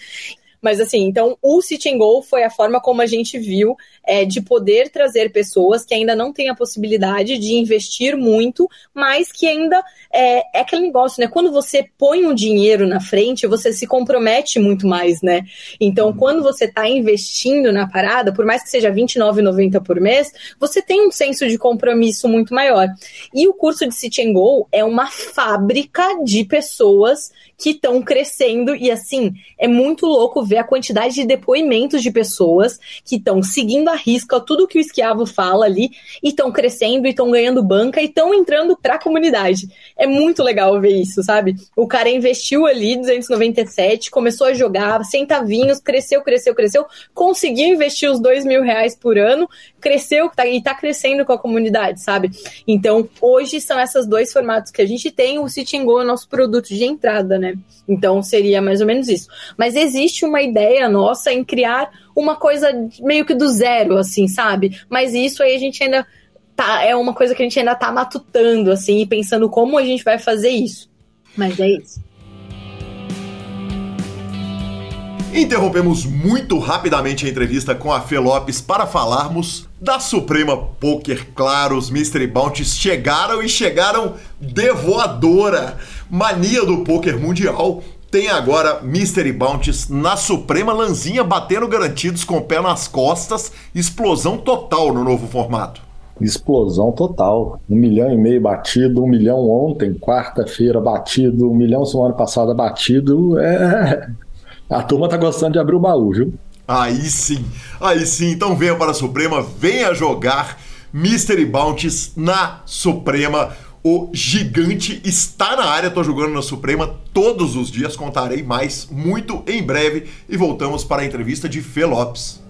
Mas assim, então o City and Go foi a forma como a gente viu é, de poder trazer pessoas que ainda não têm a possibilidade de investir muito, mas que ainda é, é aquele negócio, né? Quando você põe um dinheiro na frente, você se compromete muito mais, né? Então, quando você está investindo na parada, por mais que seja R$29,90 por mês, você tem um senso de compromisso muito maior. E o curso de City and Go é uma fábrica de pessoas que estão crescendo e assim é muito louco ver a quantidade de depoimentos de pessoas que estão seguindo a risca tudo que o esquiavo fala ali e estão crescendo e estão ganhando banca e estão entrando para a comunidade. É muito legal ver isso, sabe? O cara investiu ali 297, começou a jogar centavinhos, cresceu, cresceu, cresceu, conseguiu investir os dois mil reais por ano, cresceu tá, e tá crescendo com a comunidade, sabe? Então, hoje são esses dois formatos que a gente tem. O City Go é o nosso produto de entrada, né? Então, seria mais ou menos isso. Mas existe uma ideia nossa em criar uma coisa meio que do zero, assim, sabe? Mas isso aí a gente ainda tá, é uma coisa que a gente ainda tá matutando, assim, e pensando como a gente vai fazer isso. Mas é isso. Interrompemos muito rapidamente a entrevista com a Fê Lopes para falarmos da Suprema Poker. Claro, os Mystery Bounties chegaram e chegaram de voadora. Mania do poker mundial tem agora Mystery Bounties na Suprema Lanzinha batendo garantidos com o pé nas costas. Explosão total no novo formato. Explosão total. Um milhão e meio batido, um milhão ontem, quarta-feira batido, um milhão semana passada batido. É. [LAUGHS] A turma tá gostando de abrir o baú, viu? Aí sim, aí sim. Então venha para a Suprema, venha jogar Mystery Bounties na Suprema. O gigante está na área, tô jogando na Suprema todos os dias, contarei mais muito em breve e voltamos para a entrevista de Fê Lopes.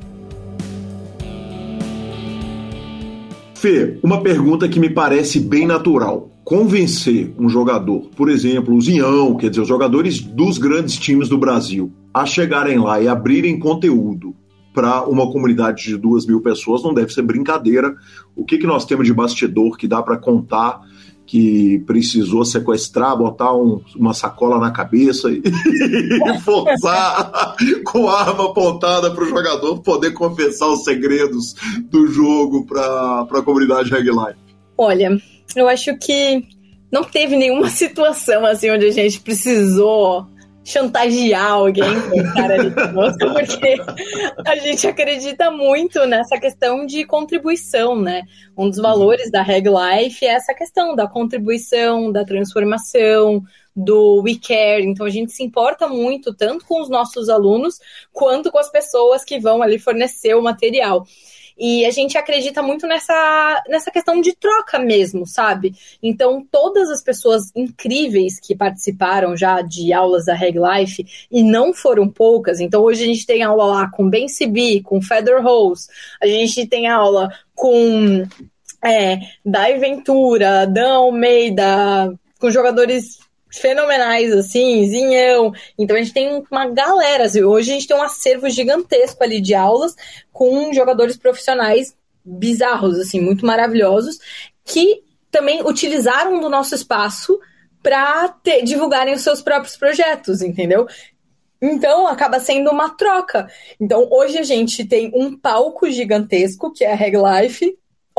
Fê, uma pergunta que me parece bem natural. Convencer um jogador, por exemplo, o Zinhão, quer dizer, os jogadores dos grandes times do Brasil, a chegarem lá e abrirem conteúdo para uma comunidade de duas mil pessoas não deve ser brincadeira. O que, que nós temos de bastidor que dá para contar que precisou sequestrar, botar um, uma sacola na cabeça e, [LAUGHS] e forçar com arma apontada para o jogador poder confessar os segredos do jogo para a comunidade Reg Life? Olha, eu acho que não teve nenhuma [LAUGHS] situação assim onde a gente precisou chantagear alguém cara ali [LAUGHS] conosco, porque a gente acredita muito nessa questão de contribuição, né? Um dos valores da Reg Life é essa questão da contribuição, da transformação, do We Care. Então a gente se importa muito tanto com os nossos alunos quanto com as pessoas que vão ali fornecer o material. E a gente acredita muito nessa, nessa questão de troca mesmo, sabe? Então, todas as pessoas incríveis que participaram já de aulas da Reg Life, e não foram poucas, então hoje a gente tem aula lá com Ben Cibi, com Feather Rose, a gente tem aula com é, Dai Ventura, Dan Almeida, com jogadores fenomenais, assim, Zinhão. Então a gente tem uma galera, assim, hoje a gente tem um acervo gigantesco ali de aulas com jogadores profissionais bizarros, assim, muito maravilhosos, que também utilizaram do nosso espaço para divulgarem os seus próprios projetos, entendeu? Então acaba sendo uma troca. Então hoje a gente tem um palco gigantesco que é a Reg Life,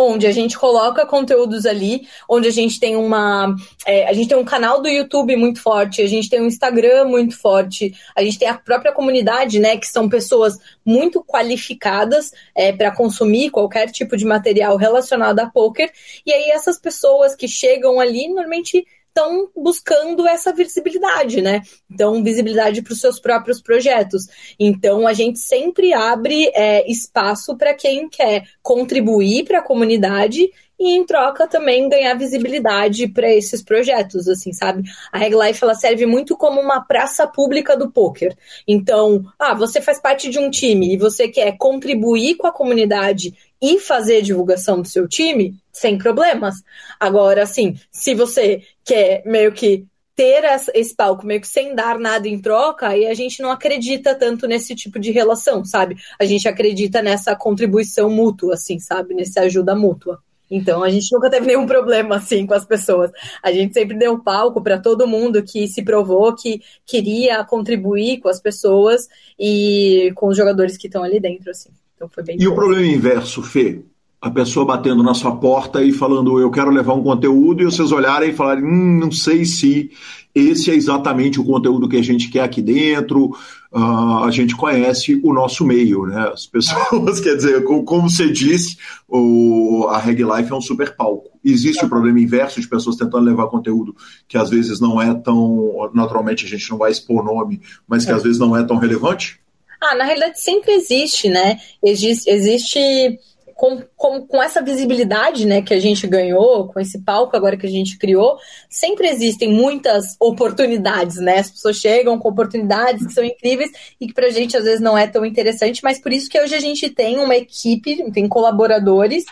onde a gente coloca conteúdos ali, onde a gente tem uma. É, a gente tem um canal do YouTube muito forte, a gente tem um Instagram muito forte, a gente tem a própria comunidade, né? Que são pessoas muito qualificadas é, para consumir qualquer tipo de material relacionado a poker. E aí essas pessoas que chegam ali normalmente estão buscando essa visibilidade, né? Então, visibilidade para os seus próprios projetos. Então, a gente sempre abre é, espaço para quem quer contribuir para a comunidade e em troca também ganhar visibilidade para esses projetos, assim, sabe? A Reg Life ela serve muito como uma praça pública do poker. Então, ah, você faz parte de um time e você quer contribuir com a comunidade e fazer divulgação do seu time, sem problemas. Agora, assim, se você quer meio que ter esse palco meio que sem dar nada em troca, aí a gente não acredita tanto nesse tipo de relação, sabe? A gente acredita nessa contribuição mútua, assim, sabe? Nessa ajuda mútua. Então a gente nunca teve nenhum problema assim com as pessoas. A gente sempre deu palco para todo mundo que se provou que queria contribuir com as pessoas e com os jogadores que estão ali dentro, assim. Então foi bem. E o problema inverso, Fê? A pessoa batendo na sua porta e falando, eu quero levar um conteúdo, e vocês olharem e falarem, hum, não sei se esse é exatamente o conteúdo que a gente quer aqui dentro, uh, a gente conhece o nosso meio, né? As pessoas, [LAUGHS] quer dizer, como, como você disse, o, a Reg Life é um super palco. Existe o problema inverso de pessoas tentando levar conteúdo que às vezes não é tão. Naturalmente a gente não vai expor nome, mas que é. às vezes não é tão relevante? Ah, na realidade sempre existe, né? Existe, existe com, com, com essa visibilidade né, que a gente ganhou, com esse palco agora que a gente criou, sempre existem muitas oportunidades, né? As pessoas chegam com oportunidades que são incríveis e que pra gente às vezes não é tão interessante, mas por isso que hoje a gente tem uma equipe, tem colaboradores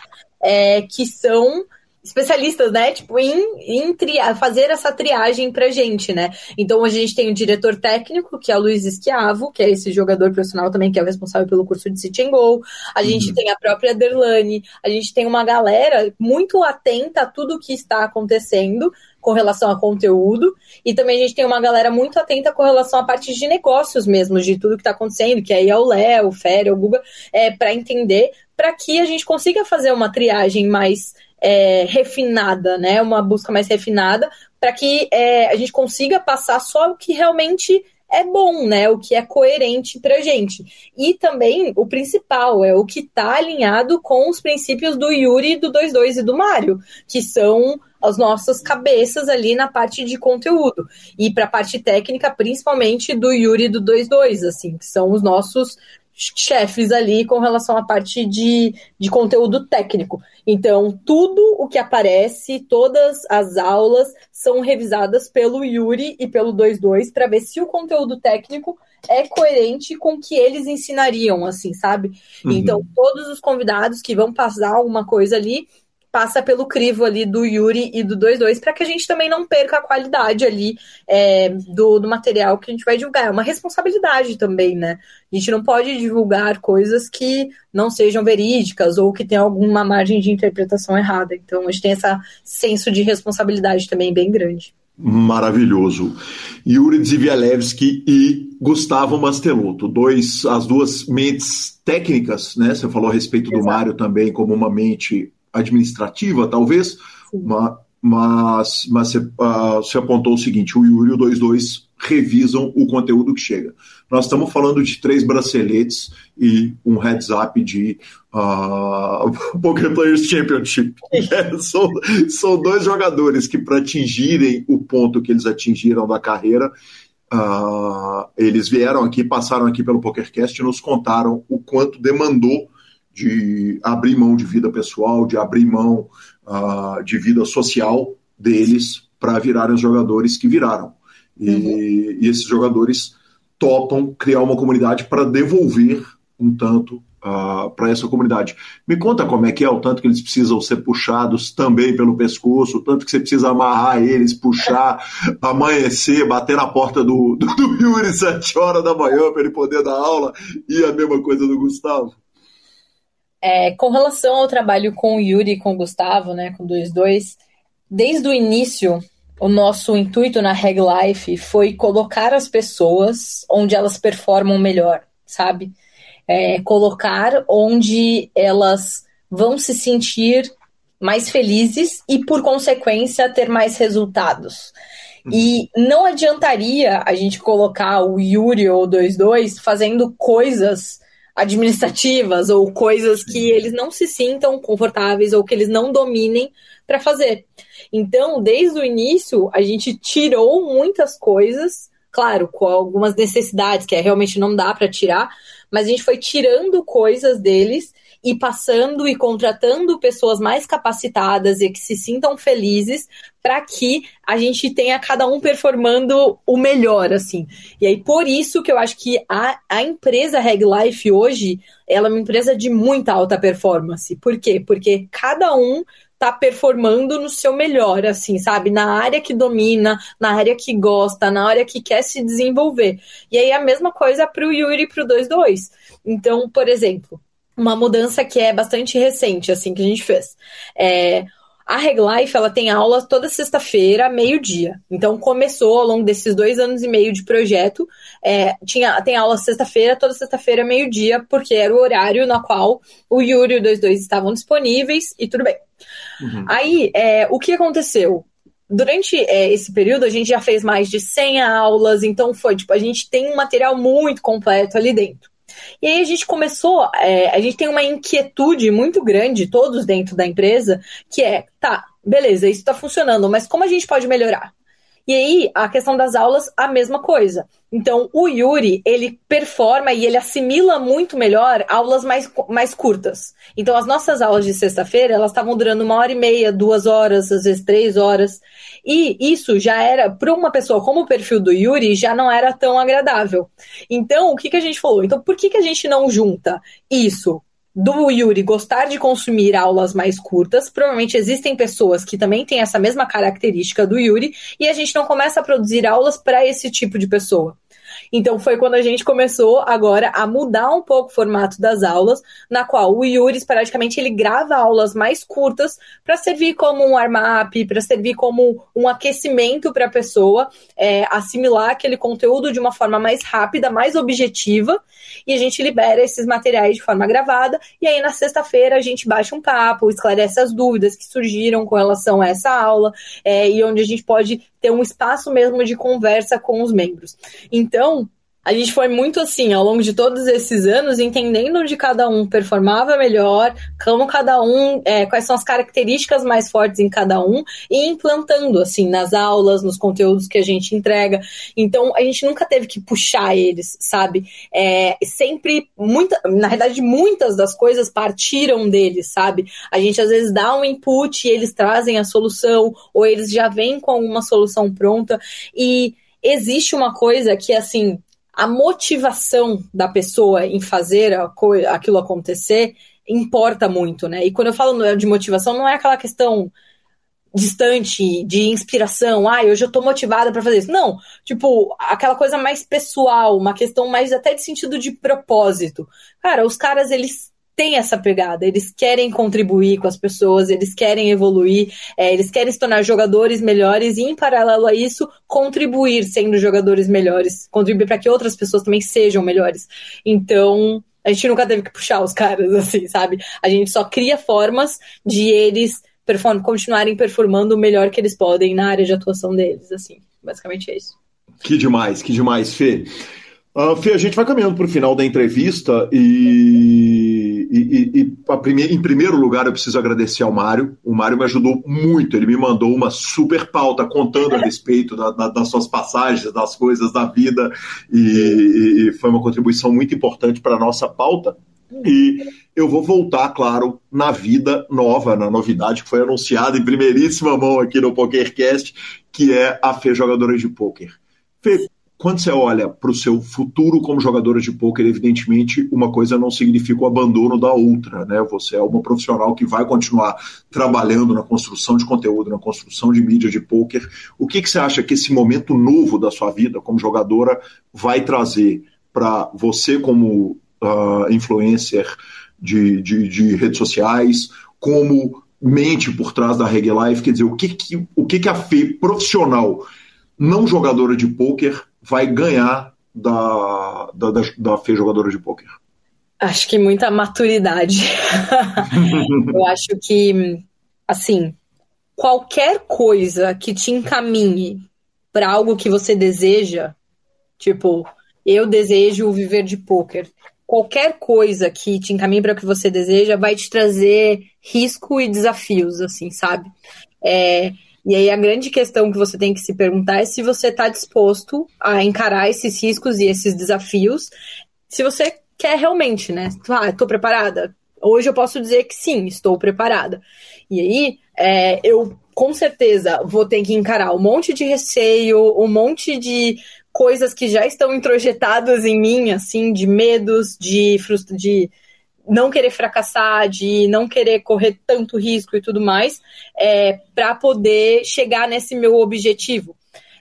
é, que são especialistas, né? Tipo, em, em tria, fazer essa triagem pra gente, né? Então, a gente tem o diretor técnico, que é o Luiz Esquiavo, que é esse jogador profissional também, que é o responsável pelo curso de City and Goal. A gente uhum. tem a própria Derlane, a gente tem uma galera muito atenta a tudo o que está acontecendo com relação a conteúdo, e também a gente tem uma galera muito atenta com relação à parte de negócios mesmo, de tudo que está acontecendo, que aí é o Léo, o Fério, o Guga, é, para entender, para que a gente consiga fazer uma triagem mais é, refinada, né? Uma busca mais refinada, para que é, a gente consiga passar só o que realmente é bom, né? O que é coerente pra gente. E também o principal é o que tá alinhado com os princípios do Yuri, do 22 e do Mário, que são as nossas cabeças ali na parte de conteúdo. E para a parte técnica, principalmente do Yuri do 22, assim, que são os nossos chefes ali com relação à parte de, de conteúdo técnico. Então, tudo o que aparece, todas as aulas são revisadas pelo Yuri e pelo 22 para ver se o conteúdo técnico é coerente com o que eles ensinariam, assim, sabe? Uhum. Então, todos os convidados que vão passar alguma coisa ali passa pelo crivo ali do Yuri e do 22 para que a gente também não perca a qualidade ali é, do, do material que a gente vai divulgar. É uma responsabilidade também, né? A gente não pode divulgar coisas que não sejam verídicas ou que tenham alguma margem de interpretação errada. Então a gente tem esse senso de responsabilidade também bem grande. Maravilhoso. Yuri Zivialewski e Gustavo Mastelotto, dois, as duas mentes técnicas, né? Você falou a respeito Exato. do Mário também como uma mente administrativa, talvez, mas, mas, mas você, uh, você, apontou o seguinte: o Yuri e o 22 revisam o conteúdo que chega. Nós estamos falando de três braceletes e um heads up de uh, [LAUGHS] Poker Players Championship. [LAUGHS] É, são, são dois jogadores que, para atingirem o ponto que eles atingiram da carreira, uh, eles vieram aqui, passaram aqui pelo PokerCast e nos contaram o quanto demandou de abrir mão de vida pessoal, de abrir mão uh, de vida social deles para virarem os jogadores que viraram. E, uhum. e esses jogadores topam criar uma comunidade para devolver um tanto uh, ah, para essa comunidade. Me conta como é que é, o tanto que eles precisam ser puxados também pelo pescoço, o tanto que você precisa amarrar eles, puxar, amanhecer, bater na porta do, do, do Yuri sete horas da manhã para ele poder dar aula, e a mesma coisa do Gustavo. É, com relação ao trabalho com o Yuri e com o Gustavo, né, com dois dois, desde o início, o nosso intuito na Reg Life foi colocar as pessoas onde elas performam melhor, sabe? É, colocar onde elas vão se sentir mais felizes e, por consequência, ter mais resultados. Uhum. E não adiantaria a gente colocar o Yuri ou o 22 fazendo coisas administrativas ou coisas que eles não se sintam confortáveis ou que eles não dominem para fazer. Então, desde o início, a gente tirou muitas coisas, claro, com algumas necessidades que é, realmente não dá para tirar, mas a gente foi tirando coisas deles e passando e contratando pessoas mais capacitadas e que se sintam felizes para que a gente tenha cada um performando o melhor, assim. E aí, por isso que eu acho que a, a empresa Reg Life hoje, ela é uma empresa de muita alta performance. Por quê? Porque cada um tá performando no seu melhor, assim, sabe? Na área que domina, na área que gosta, na área que quer se desenvolver. E aí a mesma coisa pro Yuri e pro 22. Então, por exemplo, uma mudança que é bastante recente, assim, que a gente fez. É, a Reg Life, ela tem aula toda sexta-feira, meio-dia. Então, começou ao longo desses dois anos e meio de projeto. É, tinha, tem aula sexta-feira, toda sexta-feira, meio-dia, porque era o horário na qual o Yuri e o 22 estavam disponíveis e tudo bem. Uhum. Aí, é, o que aconteceu? Durante é, esse período, a gente já fez mais de 100 aulas, então foi, tipo, a gente tem um material muito completo ali dentro. E aí a gente começou, é, a gente tem uma inquietude muito grande, todos dentro da empresa, que é, tá, beleza, isso está funcionando, mas como a gente pode melhorar? E aí, a questão das aulas, a mesma coisa. Então, o Yuri, ele performa e ele assimila muito melhor aulas mais, mais curtas. Então, as nossas aulas de sexta-feira, elas estavam durando uma hora e meia, duas horas, às vezes três horas. E isso já era, para uma pessoa como o perfil do Yuri, já não era tão agradável. Então, o que, que a gente falou? Então, por que, que a gente não junta isso do Yuri gostar de consumir aulas mais curtas. Provavelmente existem pessoas que também têm essa mesma característica do Yuri e a gente não começa a produzir aulas para esse tipo de pessoa. Então foi quando a gente começou agora a mudar um pouco o formato das aulas, na qual o Yuri, praticamente, ele grava aulas mais curtas para servir como um warm-up, para servir como um aquecimento para a pessoa é, assimilar aquele conteúdo de uma forma mais rápida, mais objetiva, e a gente libera esses materiais de forma gravada, e aí na sexta-feira a gente baixa um papo, esclarece as dúvidas que surgiram com relação a essa aula, é, e onde a gente pode ter um espaço mesmo de conversa com os membros. Então, a gente foi muito assim, ao longo de todos esses anos, entendendo onde cada um performava melhor, como cada um, é, quais são as características mais fortes em cada um, e implantando, assim, nas aulas, nos conteúdos que a gente entrega. Então, a gente nunca teve que puxar eles, sabe? É, sempre, muita, na verdade, muitas das coisas partiram deles, sabe? A gente às vezes dá um input e eles trazem a solução, ou eles já vêm com uma solução pronta, e existe uma coisa que, assim, a motivação da pessoa em fazer aquilo acontecer importa muito, né? E quando eu falo de motivação, não é aquela questão distante de inspiração, ah, hoje eu tô motivada para fazer isso. Não, tipo, aquela coisa mais pessoal, uma questão mais até de sentido de propósito. Cara, os caras eles têm essa pegada, eles querem contribuir com as pessoas, eles querem evoluir, é, eles querem se tornar jogadores melhores e, em paralelo a isso, contribuir sendo jogadores melhores, contribuir para que outras pessoas também sejam melhores. Então, a gente nunca teve que puxar os caras, [LAUGHS] assim, sabe? A gente só cria formas de eles perform continuarem performando o melhor que eles podem na área de atuação deles, assim. Basicamente é isso. Que demais, que demais, Fê. Uh, Fê, a gente vai caminhando para o final da entrevista e, e, e prime... em primeiro lugar eu preciso agradecer ao Mário. O Mário me ajudou muito, ele me mandou uma super pauta contando a respeito da, da, das suas passagens, das coisas da vida e, e foi uma contribuição muito importante para a nossa pauta. E eu vou voltar, claro, na vida nova, na novidade que foi anunciada em primeiríssima mão aqui no PokerCast, que é a Fê Jogadora de Poker. Fê, quando você olha para o seu futuro como jogadora de pôquer, evidentemente, uma coisa não significa o abandono da outra, né? Você é uma profissional que vai continuar trabalhando na construção de conteúdo, na construção de mídia de pôquer. O que, que você acha que esse momento novo da sua vida como jogadora vai trazer para você como uh, influencer de, de, de, redes sociais, como mente por trás da Reg Life? Quer dizer, o que, que, o que, que a Fê profissional não jogadora de pôquer vai ganhar da, da, da, da Fê jogadora de pôquer? Acho que muita maturidade. [LAUGHS] eu acho que, assim, qualquer coisa que te encaminhe para algo que você deseja, tipo, eu desejo viver de pôquer. Qualquer coisa que te encaminhe para o que você deseja vai te trazer risco e desafios, assim, sabe? É, e aí a grande questão que você tem que se perguntar é se você está disposto a encarar esses riscos e esses desafios, se você quer realmente, né? Ah, estou preparada. Hoje eu posso dizer que sim, estou preparada. E aí é, eu com certeza vou ter que encarar um monte de receio, um monte de coisas que já estão introjetadas em mim, assim, de medos, de frustra de não querer fracassar, de não querer correr tanto risco e tudo mais, é, para poder chegar nesse meu objetivo,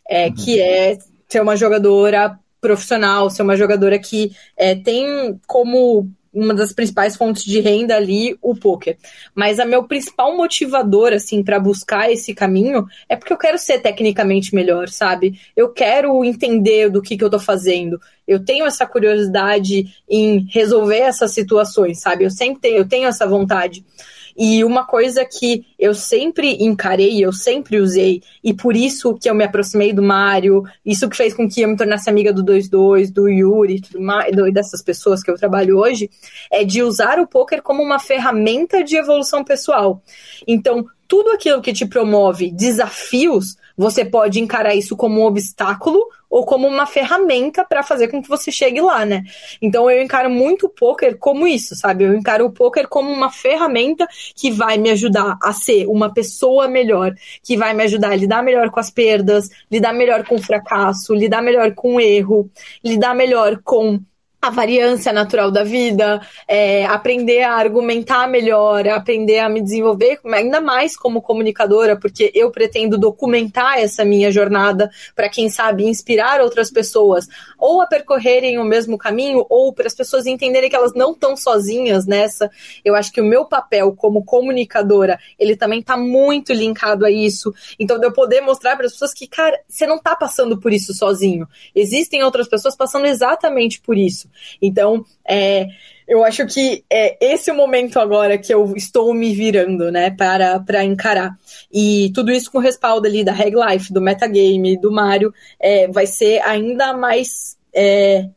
é, uhum. que é ser uma jogadora profissional, ser uma jogadora que é, tem como uma das principais fontes de renda ali o poker. Mas a meu principal motivador assim para buscar esse caminho é porque eu quero ser tecnicamente melhor, sabe? Eu quero entender do que que eu tô fazendo. Eu tenho essa curiosidade em resolver essas situações, sabe? Eu sempre tenho, eu tenho essa vontade. E uma coisa que eu sempre encarei, eu sempre usei, e por isso que eu me aproximei do Mário, isso que fez com que eu me tornasse amiga do 22, do Yuri, tudo mais, dessas pessoas que eu trabalho hoje, é de usar o poker como uma ferramenta de evolução pessoal. Então, tudo aquilo que te promove desafios, você pode encarar isso como um obstáculo ou como uma ferramenta para fazer com que você chegue lá, né? Então eu encaro muito o poker como isso, sabe? Eu encaro o poker como uma ferramenta que vai me ajudar a ser uma pessoa melhor, que vai me ajudar a lidar melhor com as perdas, lidar melhor com o fracasso, lidar melhor com o erro, lidar melhor com a variância natural da vida, é, aprender a argumentar melhor, aprender a me desenvolver ainda mais como comunicadora, porque eu pretendo documentar essa minha jornada para quem sabe inspirar outras pessoas ou a percorrerem o mesmo caminho ou para as pessoas entenderem que elas não estão sozinhas nessa. Eu acho que o meu papel como comunicadora, ele também está muito linkado a isso. Então, de eu poder mostrar para as pessoas que, cara, você não está passando por isso sozinho. Existem outras pessoas passando exatamente por isso. Então, é, eu acho que é esse o momento agora que eu estou me virando, né, para, para encarar. E tudo isso com respaldo ali da Reg Life, do Metagame, do Mario, é, vai ser ainda mais é,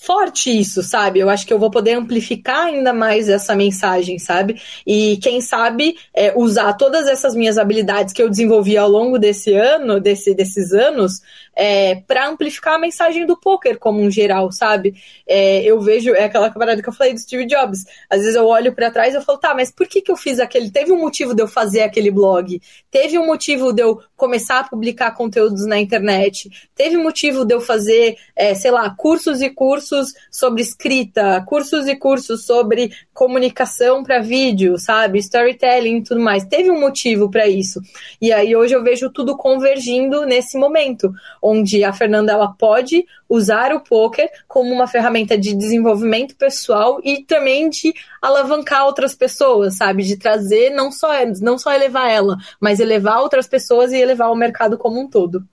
forte isso, sabe? Eu acho que eu vou poder amplificar ainda mais essa mensagem, sabe? E quem sabe é, usar todas essas minhas habilidades que eu desenvolvi ao longo desse ano, desse, desses anos, é, para amplificar a mensagem do poker como um geral, sabe? É, eu vejo, é aquela camarada que eu falei do Steve Jobs. Às vezes eu olho para trás e eu falo, tá, mas por que que eu fiz aquele? Teve um motivo de eu fazer aquele blog? Teve um motivo de eu começar a publicar conteúdos na internet? Teve motivo de eu fazer, é, sei lá, cursos e cursos sobre escrita, cursos e cursos sobre comunicação para vídeo, sabe? Storytelling e tudo mais. Teve um motivo para isso. E aí hoje eu vejo tudo convergindo nesse momento onde a Fernanda ela pode usar o poker como uma ferramenta de desenvolvimento pessoal e também de alavancar outras pessoas, sabe? De trazer não só não só elevar ela, mas elevar outras pessoas e elevar o mercado como um todo.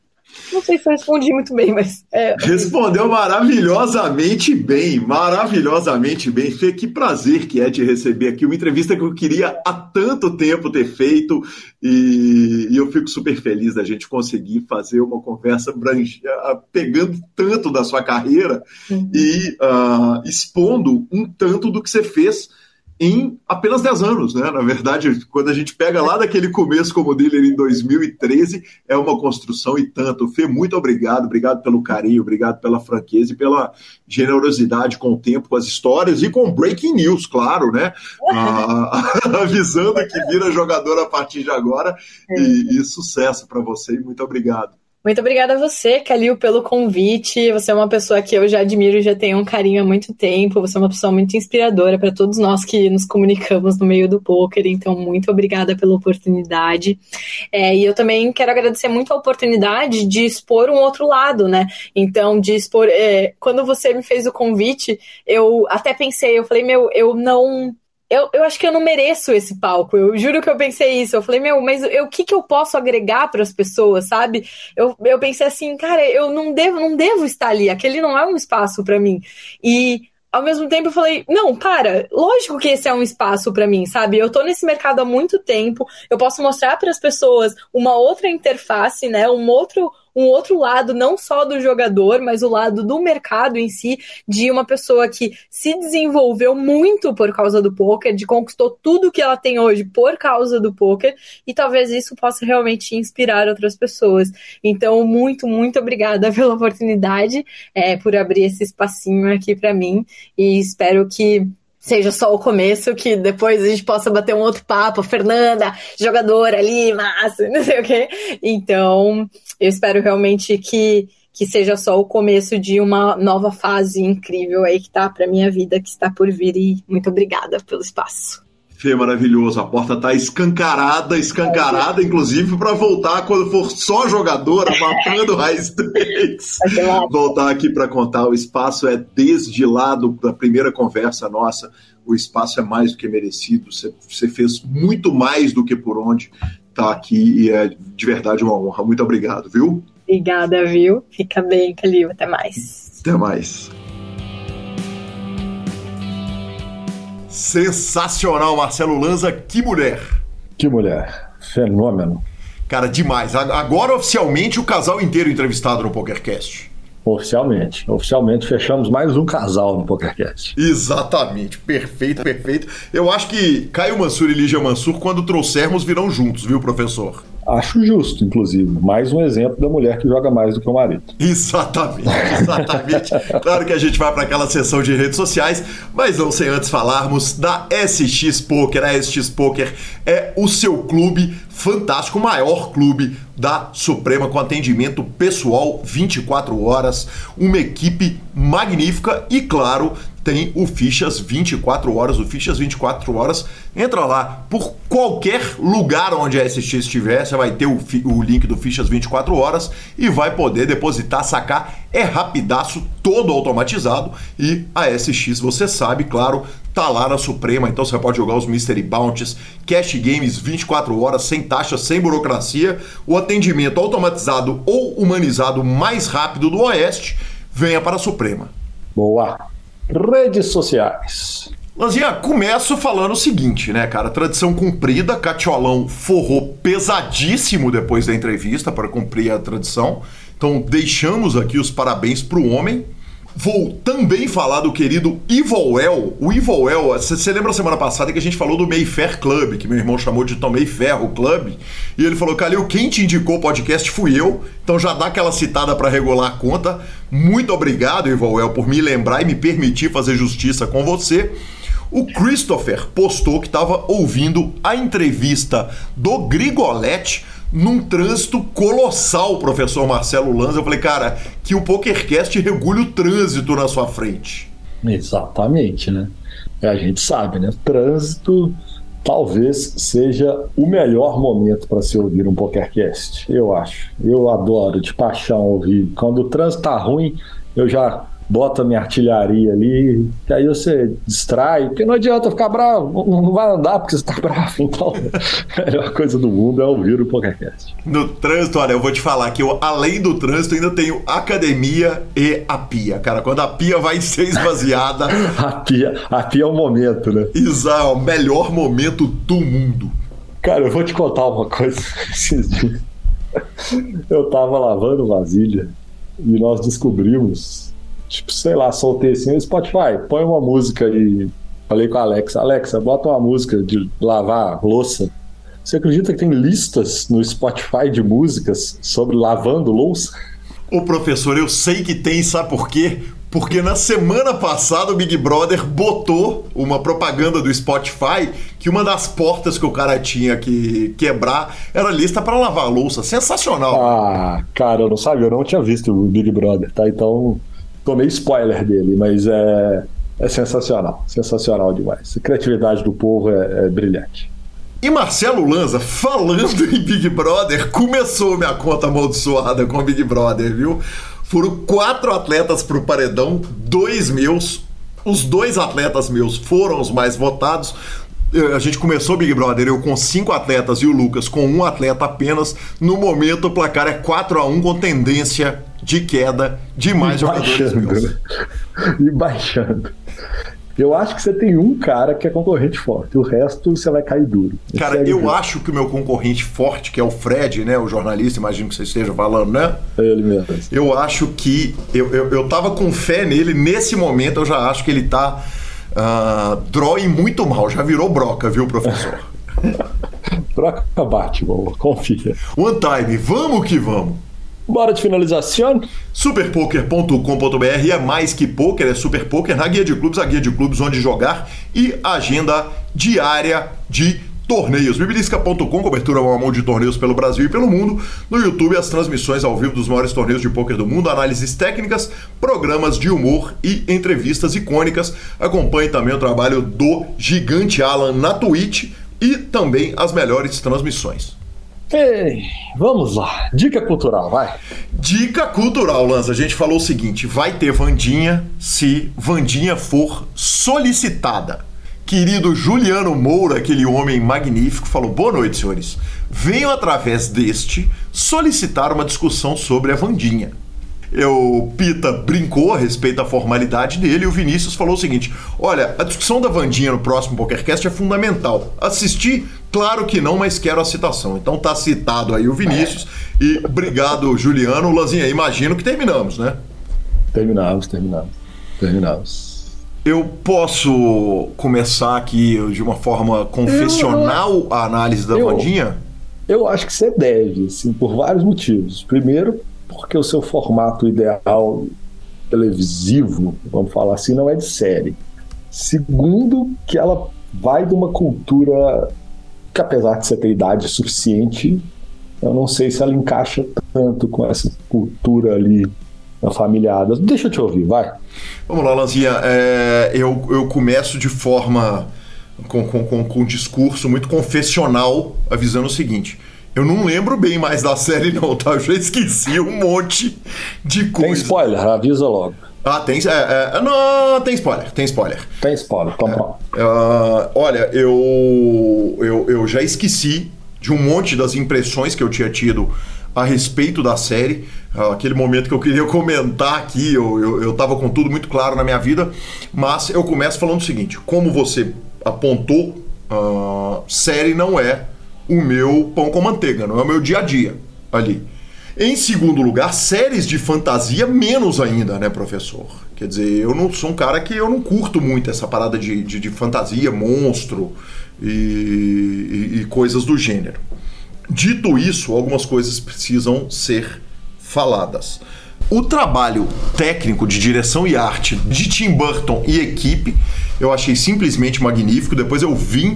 Não sei se eu respondi muito bem, mas. É... Respondeu maravilhosamente bem, maravilhosamente bem. Fê, que prazer que é te receber aqui. Uma entrevista que eu queria há tanto tempo ter feito e, e eu fico super feliz da gente conseguir fazer uma conversa brange, pegando tanto da sua carreira uhum. e uh, expondo um tanto do que você fez em apenas 10 anos, né? Na verdade, quando a gente pega lá daquele começo como dealer em 2013, é uma construção e tanto. Fê, muito obrigado, obrigado pelo carinho, obrigado pela franqueza e pela generosidade com o tempo, com as histórias e com breaking news, claro, né? Ah, [LAUGHS] avisando que vira jogador a partir de agora e, e sucesso para você e muito obrigado. Muito obrigada a você, Calil, pelo convite. Você é uma pessoa que eu já admiro e já tenho um carinho há muito tempo. Você é uma pessoa muito inspiradora para todos nós que nos comunicamos no meio do poker. Então, muito obrigada pela oportunidade. É, e eu também quero agradecer muito a oportunidade de expor um outro lado, né? Então, de expor. É, quando você me fez o convite, eu até pensei, eu falei, meu, eu não eu, eu acho que eu não mereço esse palco. Eu juro que eu pensei isso. Eu falei, meu, mas o que, que eu posso agregar para as pessoas, sabe? Eu, eu pensei assim, cara, eu não devo, não devo estar ali. Aquele não é um espaço para mim. E ao mesmo tempo eu falei, não, cara, lógico que esse é um espaço para mim, sabe? Eu tô nesse mercado há muito tempo, eu posso mostrar para as pessoas uma outra interface, né? Um outro um outro lado, não só do jogador, mas o lado do mercado em si, de uma pessoa que se desenvolveu muito por causa do poker, de conquistou tudo que ela tem hoje por causa do poker, e talvez isso possa realmente inspirar outras pessoas. Então, muito, muito obrigada [LAUGHS] pela oportunidade, é, por abrir esse espacinho aqui para mim, e espero que seja só o começo, que depois a gente possa bater um outro papo, Fernanda, jogadora ali, massa, [LAUGHS] não sei o quê. Então, eu espero realmente que, que seja só o começo de uma nova fase incrível aí que tá para minha vida, que está por vir. E muito obrigada pelo espaço. Fê, maravilhoso. A porta tá escancarada, escancarada, inclusive, para voltar quando for só jogadora, matando [LAUGHS] Raiz 3. voltar aqui para contar. O espaço é desde lá do, da primeira conversa nossa. O espaço é mais do que merecido. Você fez muito mais do que por onde tá aqui e é de verdade uma honra. Muito obrigado, viu? Obrigada, viu? Fica bem, Calil. Até mais. Até mais. Sensacional, Marcelo Lanza. Que mulher. Que mulher. Fenômeno. Cara, demais. Agora, oficialmente, o casal inteiro entrevistado no PokerCast. Oficialmente. Oficialmente fechamos mais um casal no PokerCast. Exatamente. Perfeito, perfeito. Eu acho que Caio Mansur e Lígia Mansur, quando trouxermos, virão juntos, viu, professor? Acho justo, inclusive. Mais um exemplo da mulher que joga mais do que o marido. [LAUGHS] Exatamente, exatamente. claro que a gente vai para aquela sessão de redes sociais, mas não sem antes falarmos da SX Poker. A SX Poker é o seu clube fantástico, o maior clube da Suprema com atendimento pessoal 24 horas, uma equipe magnífica e, claro, tem o Fichas 24 horas. O Fichas 24 horas entra lá por qualquer lugar onde a SX estiver, você vai ter o, o link do Fichas 24 horas e vai poder depositar, sacar. É rapidaço, todo automatizado e a SX, você sabe, claro, tá lá na Suprema, então você pode jogar os Mystery Bounties, Cash Games 24 horas, sem taxa, sem burocracia, o atendimento automatizado ou humanizado mais rápido do Oeste, venha para a Suprema. Boa! Redes sociais. Lanzinha, começo falando o seguinte, né, cara? Tradição cumprida, Catiolão forrou pesadíssimo depois da entrevista para cumprir a tradição. Então, deixamos aqui os parabéns para o homem. Vou também falar do querido Ivoel. O Ivoel, você lembra semana passada que a gente falou do Mayfair Club, que meu irmão chamou de Tom Mayfair Club? E ele falou, Calil, quem te indicou o podcast fui eu. Então já dá aquela citada para regular a conta. Muito obrigado, Ivoel, por me lembrar e me permitir fazer justiça com você. O Christopher postou que estava ouvindo a entrevista do Grigoletti num trânsito colossal, professor Marcelo Lanza. Eu falei, cara, que o PokerCast regule o trânsito na sua frente. Exatamente, né? A gente sabe, né? Trânsito talvez seja o melhor momento para se ouvir um PokerCast, eu acho. Eu adoro de paixão ouvir. Quando o trânsito tá ruim, eu já bota minha artilharia ali, que aí você distrai, porque não adianta ficar bravo, não vai andar porque você tá [LAUGHS] bravo. Então, a melhor coisa do mundo é ouvir o podcast. No trânsito, olha, eu vou te falar que eu, além do trânsito, ainda tenho academia e a pia. Cara, quando a pia vai ser esvaziada. [LAUGHS] a, pia, a pia é o momento, né? Exato, é o melhor momento do mundo. Cara, eu vou te contar uma coisa [LAUGHS] esses dias. Eu tava lavando vasilha e nós descobrimos tipo, sei lá, soltei assim, Spotify, põe uma música e falei com a Alexa, Alexa, bota uma música de lavar louça. Você acredita que tem listas no Spotify de músicas sobre lavando louça? Ô professor, eu sei que tem, sabe por quê? Porque na semana passada o Big Brother botou uma propaganda do Spotify que uma das portas que o cara tinha que quebrar era lista para lavar louça. Sensacional. Ah, cara, eu não sabia, eu não tinha visto o Big Brother, tá? Então tomei spoiler dele, mas é, é sensacional, sensacional demais. A criatividade do povo é, é brilhante. E Marcelo Lanza, falando em Big Brother, começou minha conta amaldiçoada com o Big Brother, viu? Foram quatro atletas pro paredão, dois meus. Os dois atletas meus foram os mais votados. A gente começou o Big Brother, eu com cinco atletas e o Lucas com um atleta apenas. No momento, o placar é 4 a 1 com tendência de queda de mais jogadores meus. Né? [LAUGHS] E baixando. Eu acho que você tem um cara que é concorrente forte, o resto você vai cair duro. Cara, eu acho que o meu concorrente forte, que é o Fred, né? O jornalista, imagino que você esteja falando, né? É ele mesmo. Eu acho que. Eu, eu, eu tava com fé nele, nesse momento eu já acho que ele tá. Uh, drawing muito mal, já virou broca, viu, professor? [LAUGHS] broca bate, bom, confia. One time, vamos que vamos. Bora de finalização? Superpoker.com.br é mais que poker, é Super Poker na guia de clubes, a guia de clubes onde jogar e agenda diária de torneios. Bibilisca.com, cobertura mão a mão de torneios pelo Brasil e pelo mundo. No YouTube, as transmissões ao vivo dos maiores torneios de pôquer do mundo, análises técnicas, programas de humor e entrevistas icônicas. Acompanhe também o trabalho do Gigante Alan na Twitch e também as melhores transmissões. Ei, vamos lá. Dica cultural, vai. Dica cultural, Lanza. A gente falou o seguinte: vai ter Vandinha se Vandinha for solicitada. Querido Juliano Moura, aquele homem magnífico, falou: Boa noite, senhores. Venho através deste solicitar uma discussão sobre a Vandinha. Eu, Pita brincou a respeito da formalidade dele e o Vinícius falou o seguinte: Olha, a discussão da Vandinha no próximo PokerCast é fundamental. Assisti? Claro que não, mas quero a citação. Então tá citado aí o Vinícius. E obrigado, Juliano. Lanzinha, imagino que terminamos, né? Terminamos, terminamos. Terminamos. Eu posso começar aqui de uma forma confessional a análise da eu, Vandinha? Eu acho que você deve, assim, por vários motivos. Primeiro, porque o seu formato ideal televisivo, vamos falar assim, não é de série. Segundo, que ela vai de uma cultura que, apesar de você ter idade suficiente, eu não sei se ela encaixa tanto com essa cultura ali na família Adams. Deixa eu te ouvir, vai. Vamos lá, Lanzinha. É, eu, eu começo de forma. Com, com, com, com um discurso muito confessional, avisando o seguinte. Eu não lembro bem mais da série, não, tá? Eu já esqueci um monte de coisa. Tem spoiler, avisa logo. Ah, tem. É, é, não, tem spoiler, tem spoiler. Tem spoiler, então pronto. Uh, olha, eu, eu, eu já esqueci de um monte das impressões que eu tinha tido a respeito da série. Uh, aquele momento que eu queria comentar aqui, eu, eu, eu tava com tudo muito claro na minha vida, mas eu começo falando o seguinte: como você apontou, uh, série não é o meu pão com manteiga, não é o meu dia a dia ali. Em segundo lugar, séries de fantasia, menos ainda, né, professor? Quer dizer, eu não sou um cara que eu não curto muito essa parada de, de, de fantasia, monstro e, e, e coisas do gênero. Dito isso, algumas coisas precisam ser faladas. O trabalho técnico de direção e arte de Tim Burton e equipe eu achei simplesmente magnífico. Depois eu vim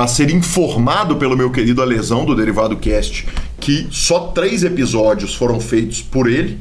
a ser informado pelo meu querido Alesão do Derivado Cast que só três episódios foram feitos por ele,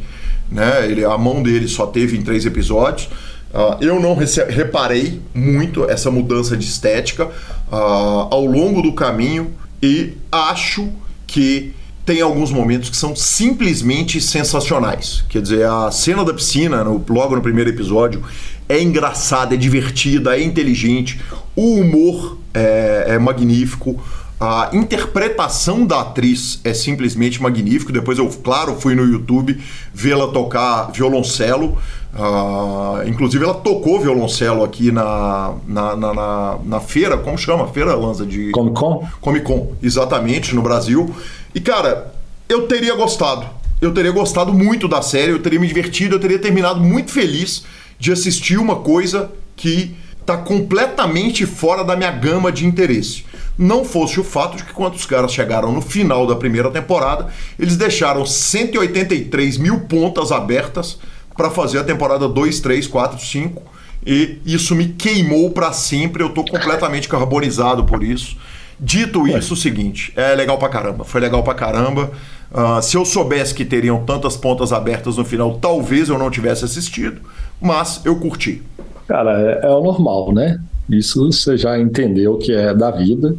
né? Ele, a mão dele só teve em três episódios. Uh, eu não reparei muito essa mudança de estética uh, ao longo do caminho e acho que tem alguns momentos que são simplesmente sensacionais. Quer dizer, a cena da piscina, no, logo no primeiro episódio, é engraçada, é divertida, é inteligente, o humor é, é magnífico. A interpretação da atriz é simplesmente magnífico. Depois eu, claro, fui no YouTube vê-la tocar violoncelo. Uh, inclusive ela tocou violoncelo aqui na, na, na, na, na feira, como chama? Feira Lanza de. Comic Con? Comic Con, exatamente, no Brasil. E cara, eu teria gostado. Eu teria gostado muito da série, eu teria me divertido, eu teria terminado muito feliz de assistir uma coisa que está completamente fora da minha gama de interesse. Não fosse o fato de que quando os caras chegaram no final da primeira temporada, eles deixaram 183 mil pontas abertas para fazer a temporada 2, 3, 4, 5 e isso me queimou para sempre. Eu tô completamente [LAUGHS] carbonizado por isso. Dito isso, o seguinte, é legal pra caramba, foi legal pra caramba. Uh, se eu soubesse que teriam tantas pontas abertas no final, talvez eu não tivesse assistido, mas eu curti. Cara, é, é o normal, né? Isso você já entendeu que é da vida.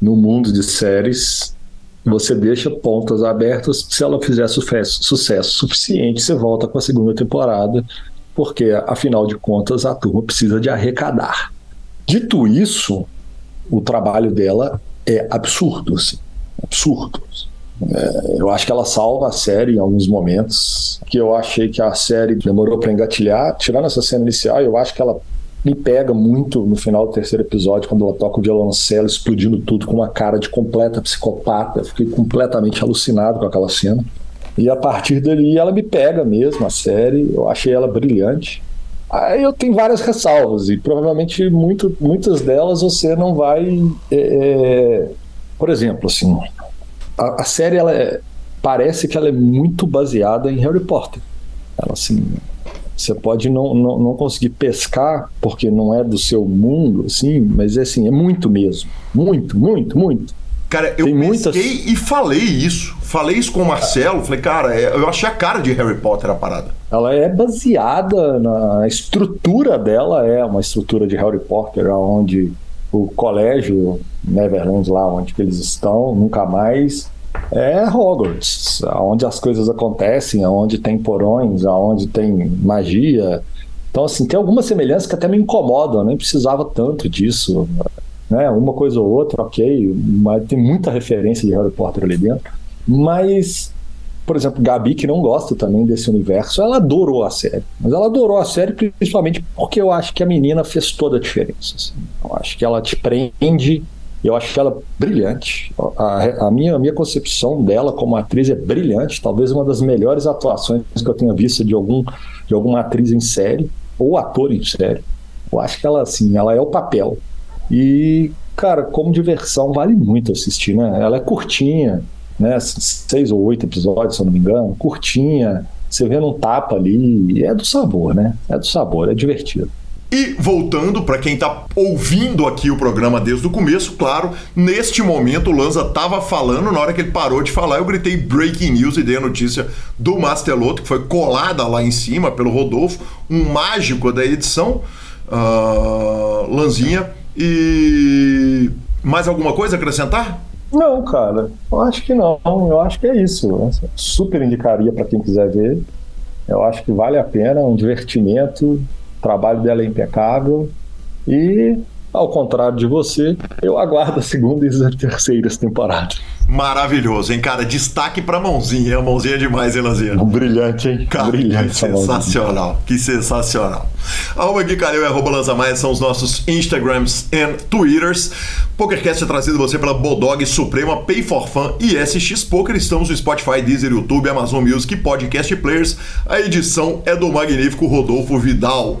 No mundo de séries, você deixa pontas abertas. Se ela fizer sucesso, sucesso suficiente, você volta com a segunda temporada, porque afinal de contas a turma precisa de arrecadar. Dito isso, o trabalho dela é absurdo, assim, absurdo. É, eu acho que ela salva a série em alguns momentos, que eu achei que a série demorou para engatilhar. Tirando essa cena inicial, eu acho que ela me pega muito no final do terceiro episódio, quando ela toca o violoncelo, explodindo tudo com uma cara de completa psicopata. Fiquei completamente alucinado com aquela cena. E a partir dali ela me pega mesmo, a série. Eu achei ela brilhante. Aí eu tenho várias ressalvas, e provavelmente muito, muitas delas você não vai. É, é por exemplo, assim, a, a série ela é, parece que ela é muito baseada em Harry Potter. Ela assim, Você pode não, não, não, conseguir pescar porque não é do seu mundo, assim, mas é assim, é muito mesmo. Muito, muito, muito. Cara, eu Tem muitas... e falei isso. Falei isso com o Marcelo. Falei, cara, é, eu achei a cara de Harry Potter a parada. Ela é baseada na estrutura dela, é uma estrutura de Harry Potter, onde o colégio Neverland, lá onde eles estão, nunca mais é Hogwarts, onde as coisas acontecem, onde tem porões, onde tem magia. Então, assim, tem algumas semelhanças que até me incomodam, eu nem precisava tanto disso. Né? Uma coisa ou outra, ok, mas tem muita referência de Harry Potter ali dentro. Mas, por exemplo, Gabi, que não gosta também desse universo, ela adorou a série. Mas ela adorou a série principalmente porque eu acho que a menina fez toda a diferença. Assim. Eu acho que ela te prende eu acho ela brilhante. A, a, minha, a minha concepção dela como atriz é brilhante, talvez uma das melhores atuações que eu tenha visto de, algum, de alguma atriz em série ou ator em série. Eu acho que ela, assim, ela é o papel. E, cara, como diversão, vale muito assistir, né? Ela é curtinha, né? Seis ou oito episódios, se eu não me engano, curtinha. Você vê num tapa ali, é do sabor, né? É do sabor, é divertido. E voltando para quem está ouvindo aqui o programa desde o começo, claro, neste momento o Lanza estava falando, na hora que ele parou de falar, eu gritei breaking news e dei a notícia do Masteloto, que foi colada lá em cima pelo Rodolfo, um mágico da edição, uh, Lanzinha. E mais alguma coisa a acrescentar? Não, cara, eu acho que não. Eu acho que é isso. Super indicaria para quem quiser ver. Eu acho que vale a pena, é um divertimento o trabalho dela é impecável e, ao contrário de você, eu aguardo a segunda e a terceira temporada. Maravilhoso, hein, cara? Destaque pra mãozinha. A mãozinha é demais, hein, Lanzinha? Brilhante, hein? Cara, Brilhante. Sensacional. Que sensacional. Arroba Gui Calil e arroba Lanzamaia são os nossos Instagrams e Twitters. PokerCast é trazido você pela Bodog Suprema, Pay for Fun e SX Poker. Estamos no Spotify, Deezer, YouTube, Amazon Music e Podcast Players. A edição é do magnífico Rodolfo Vidal.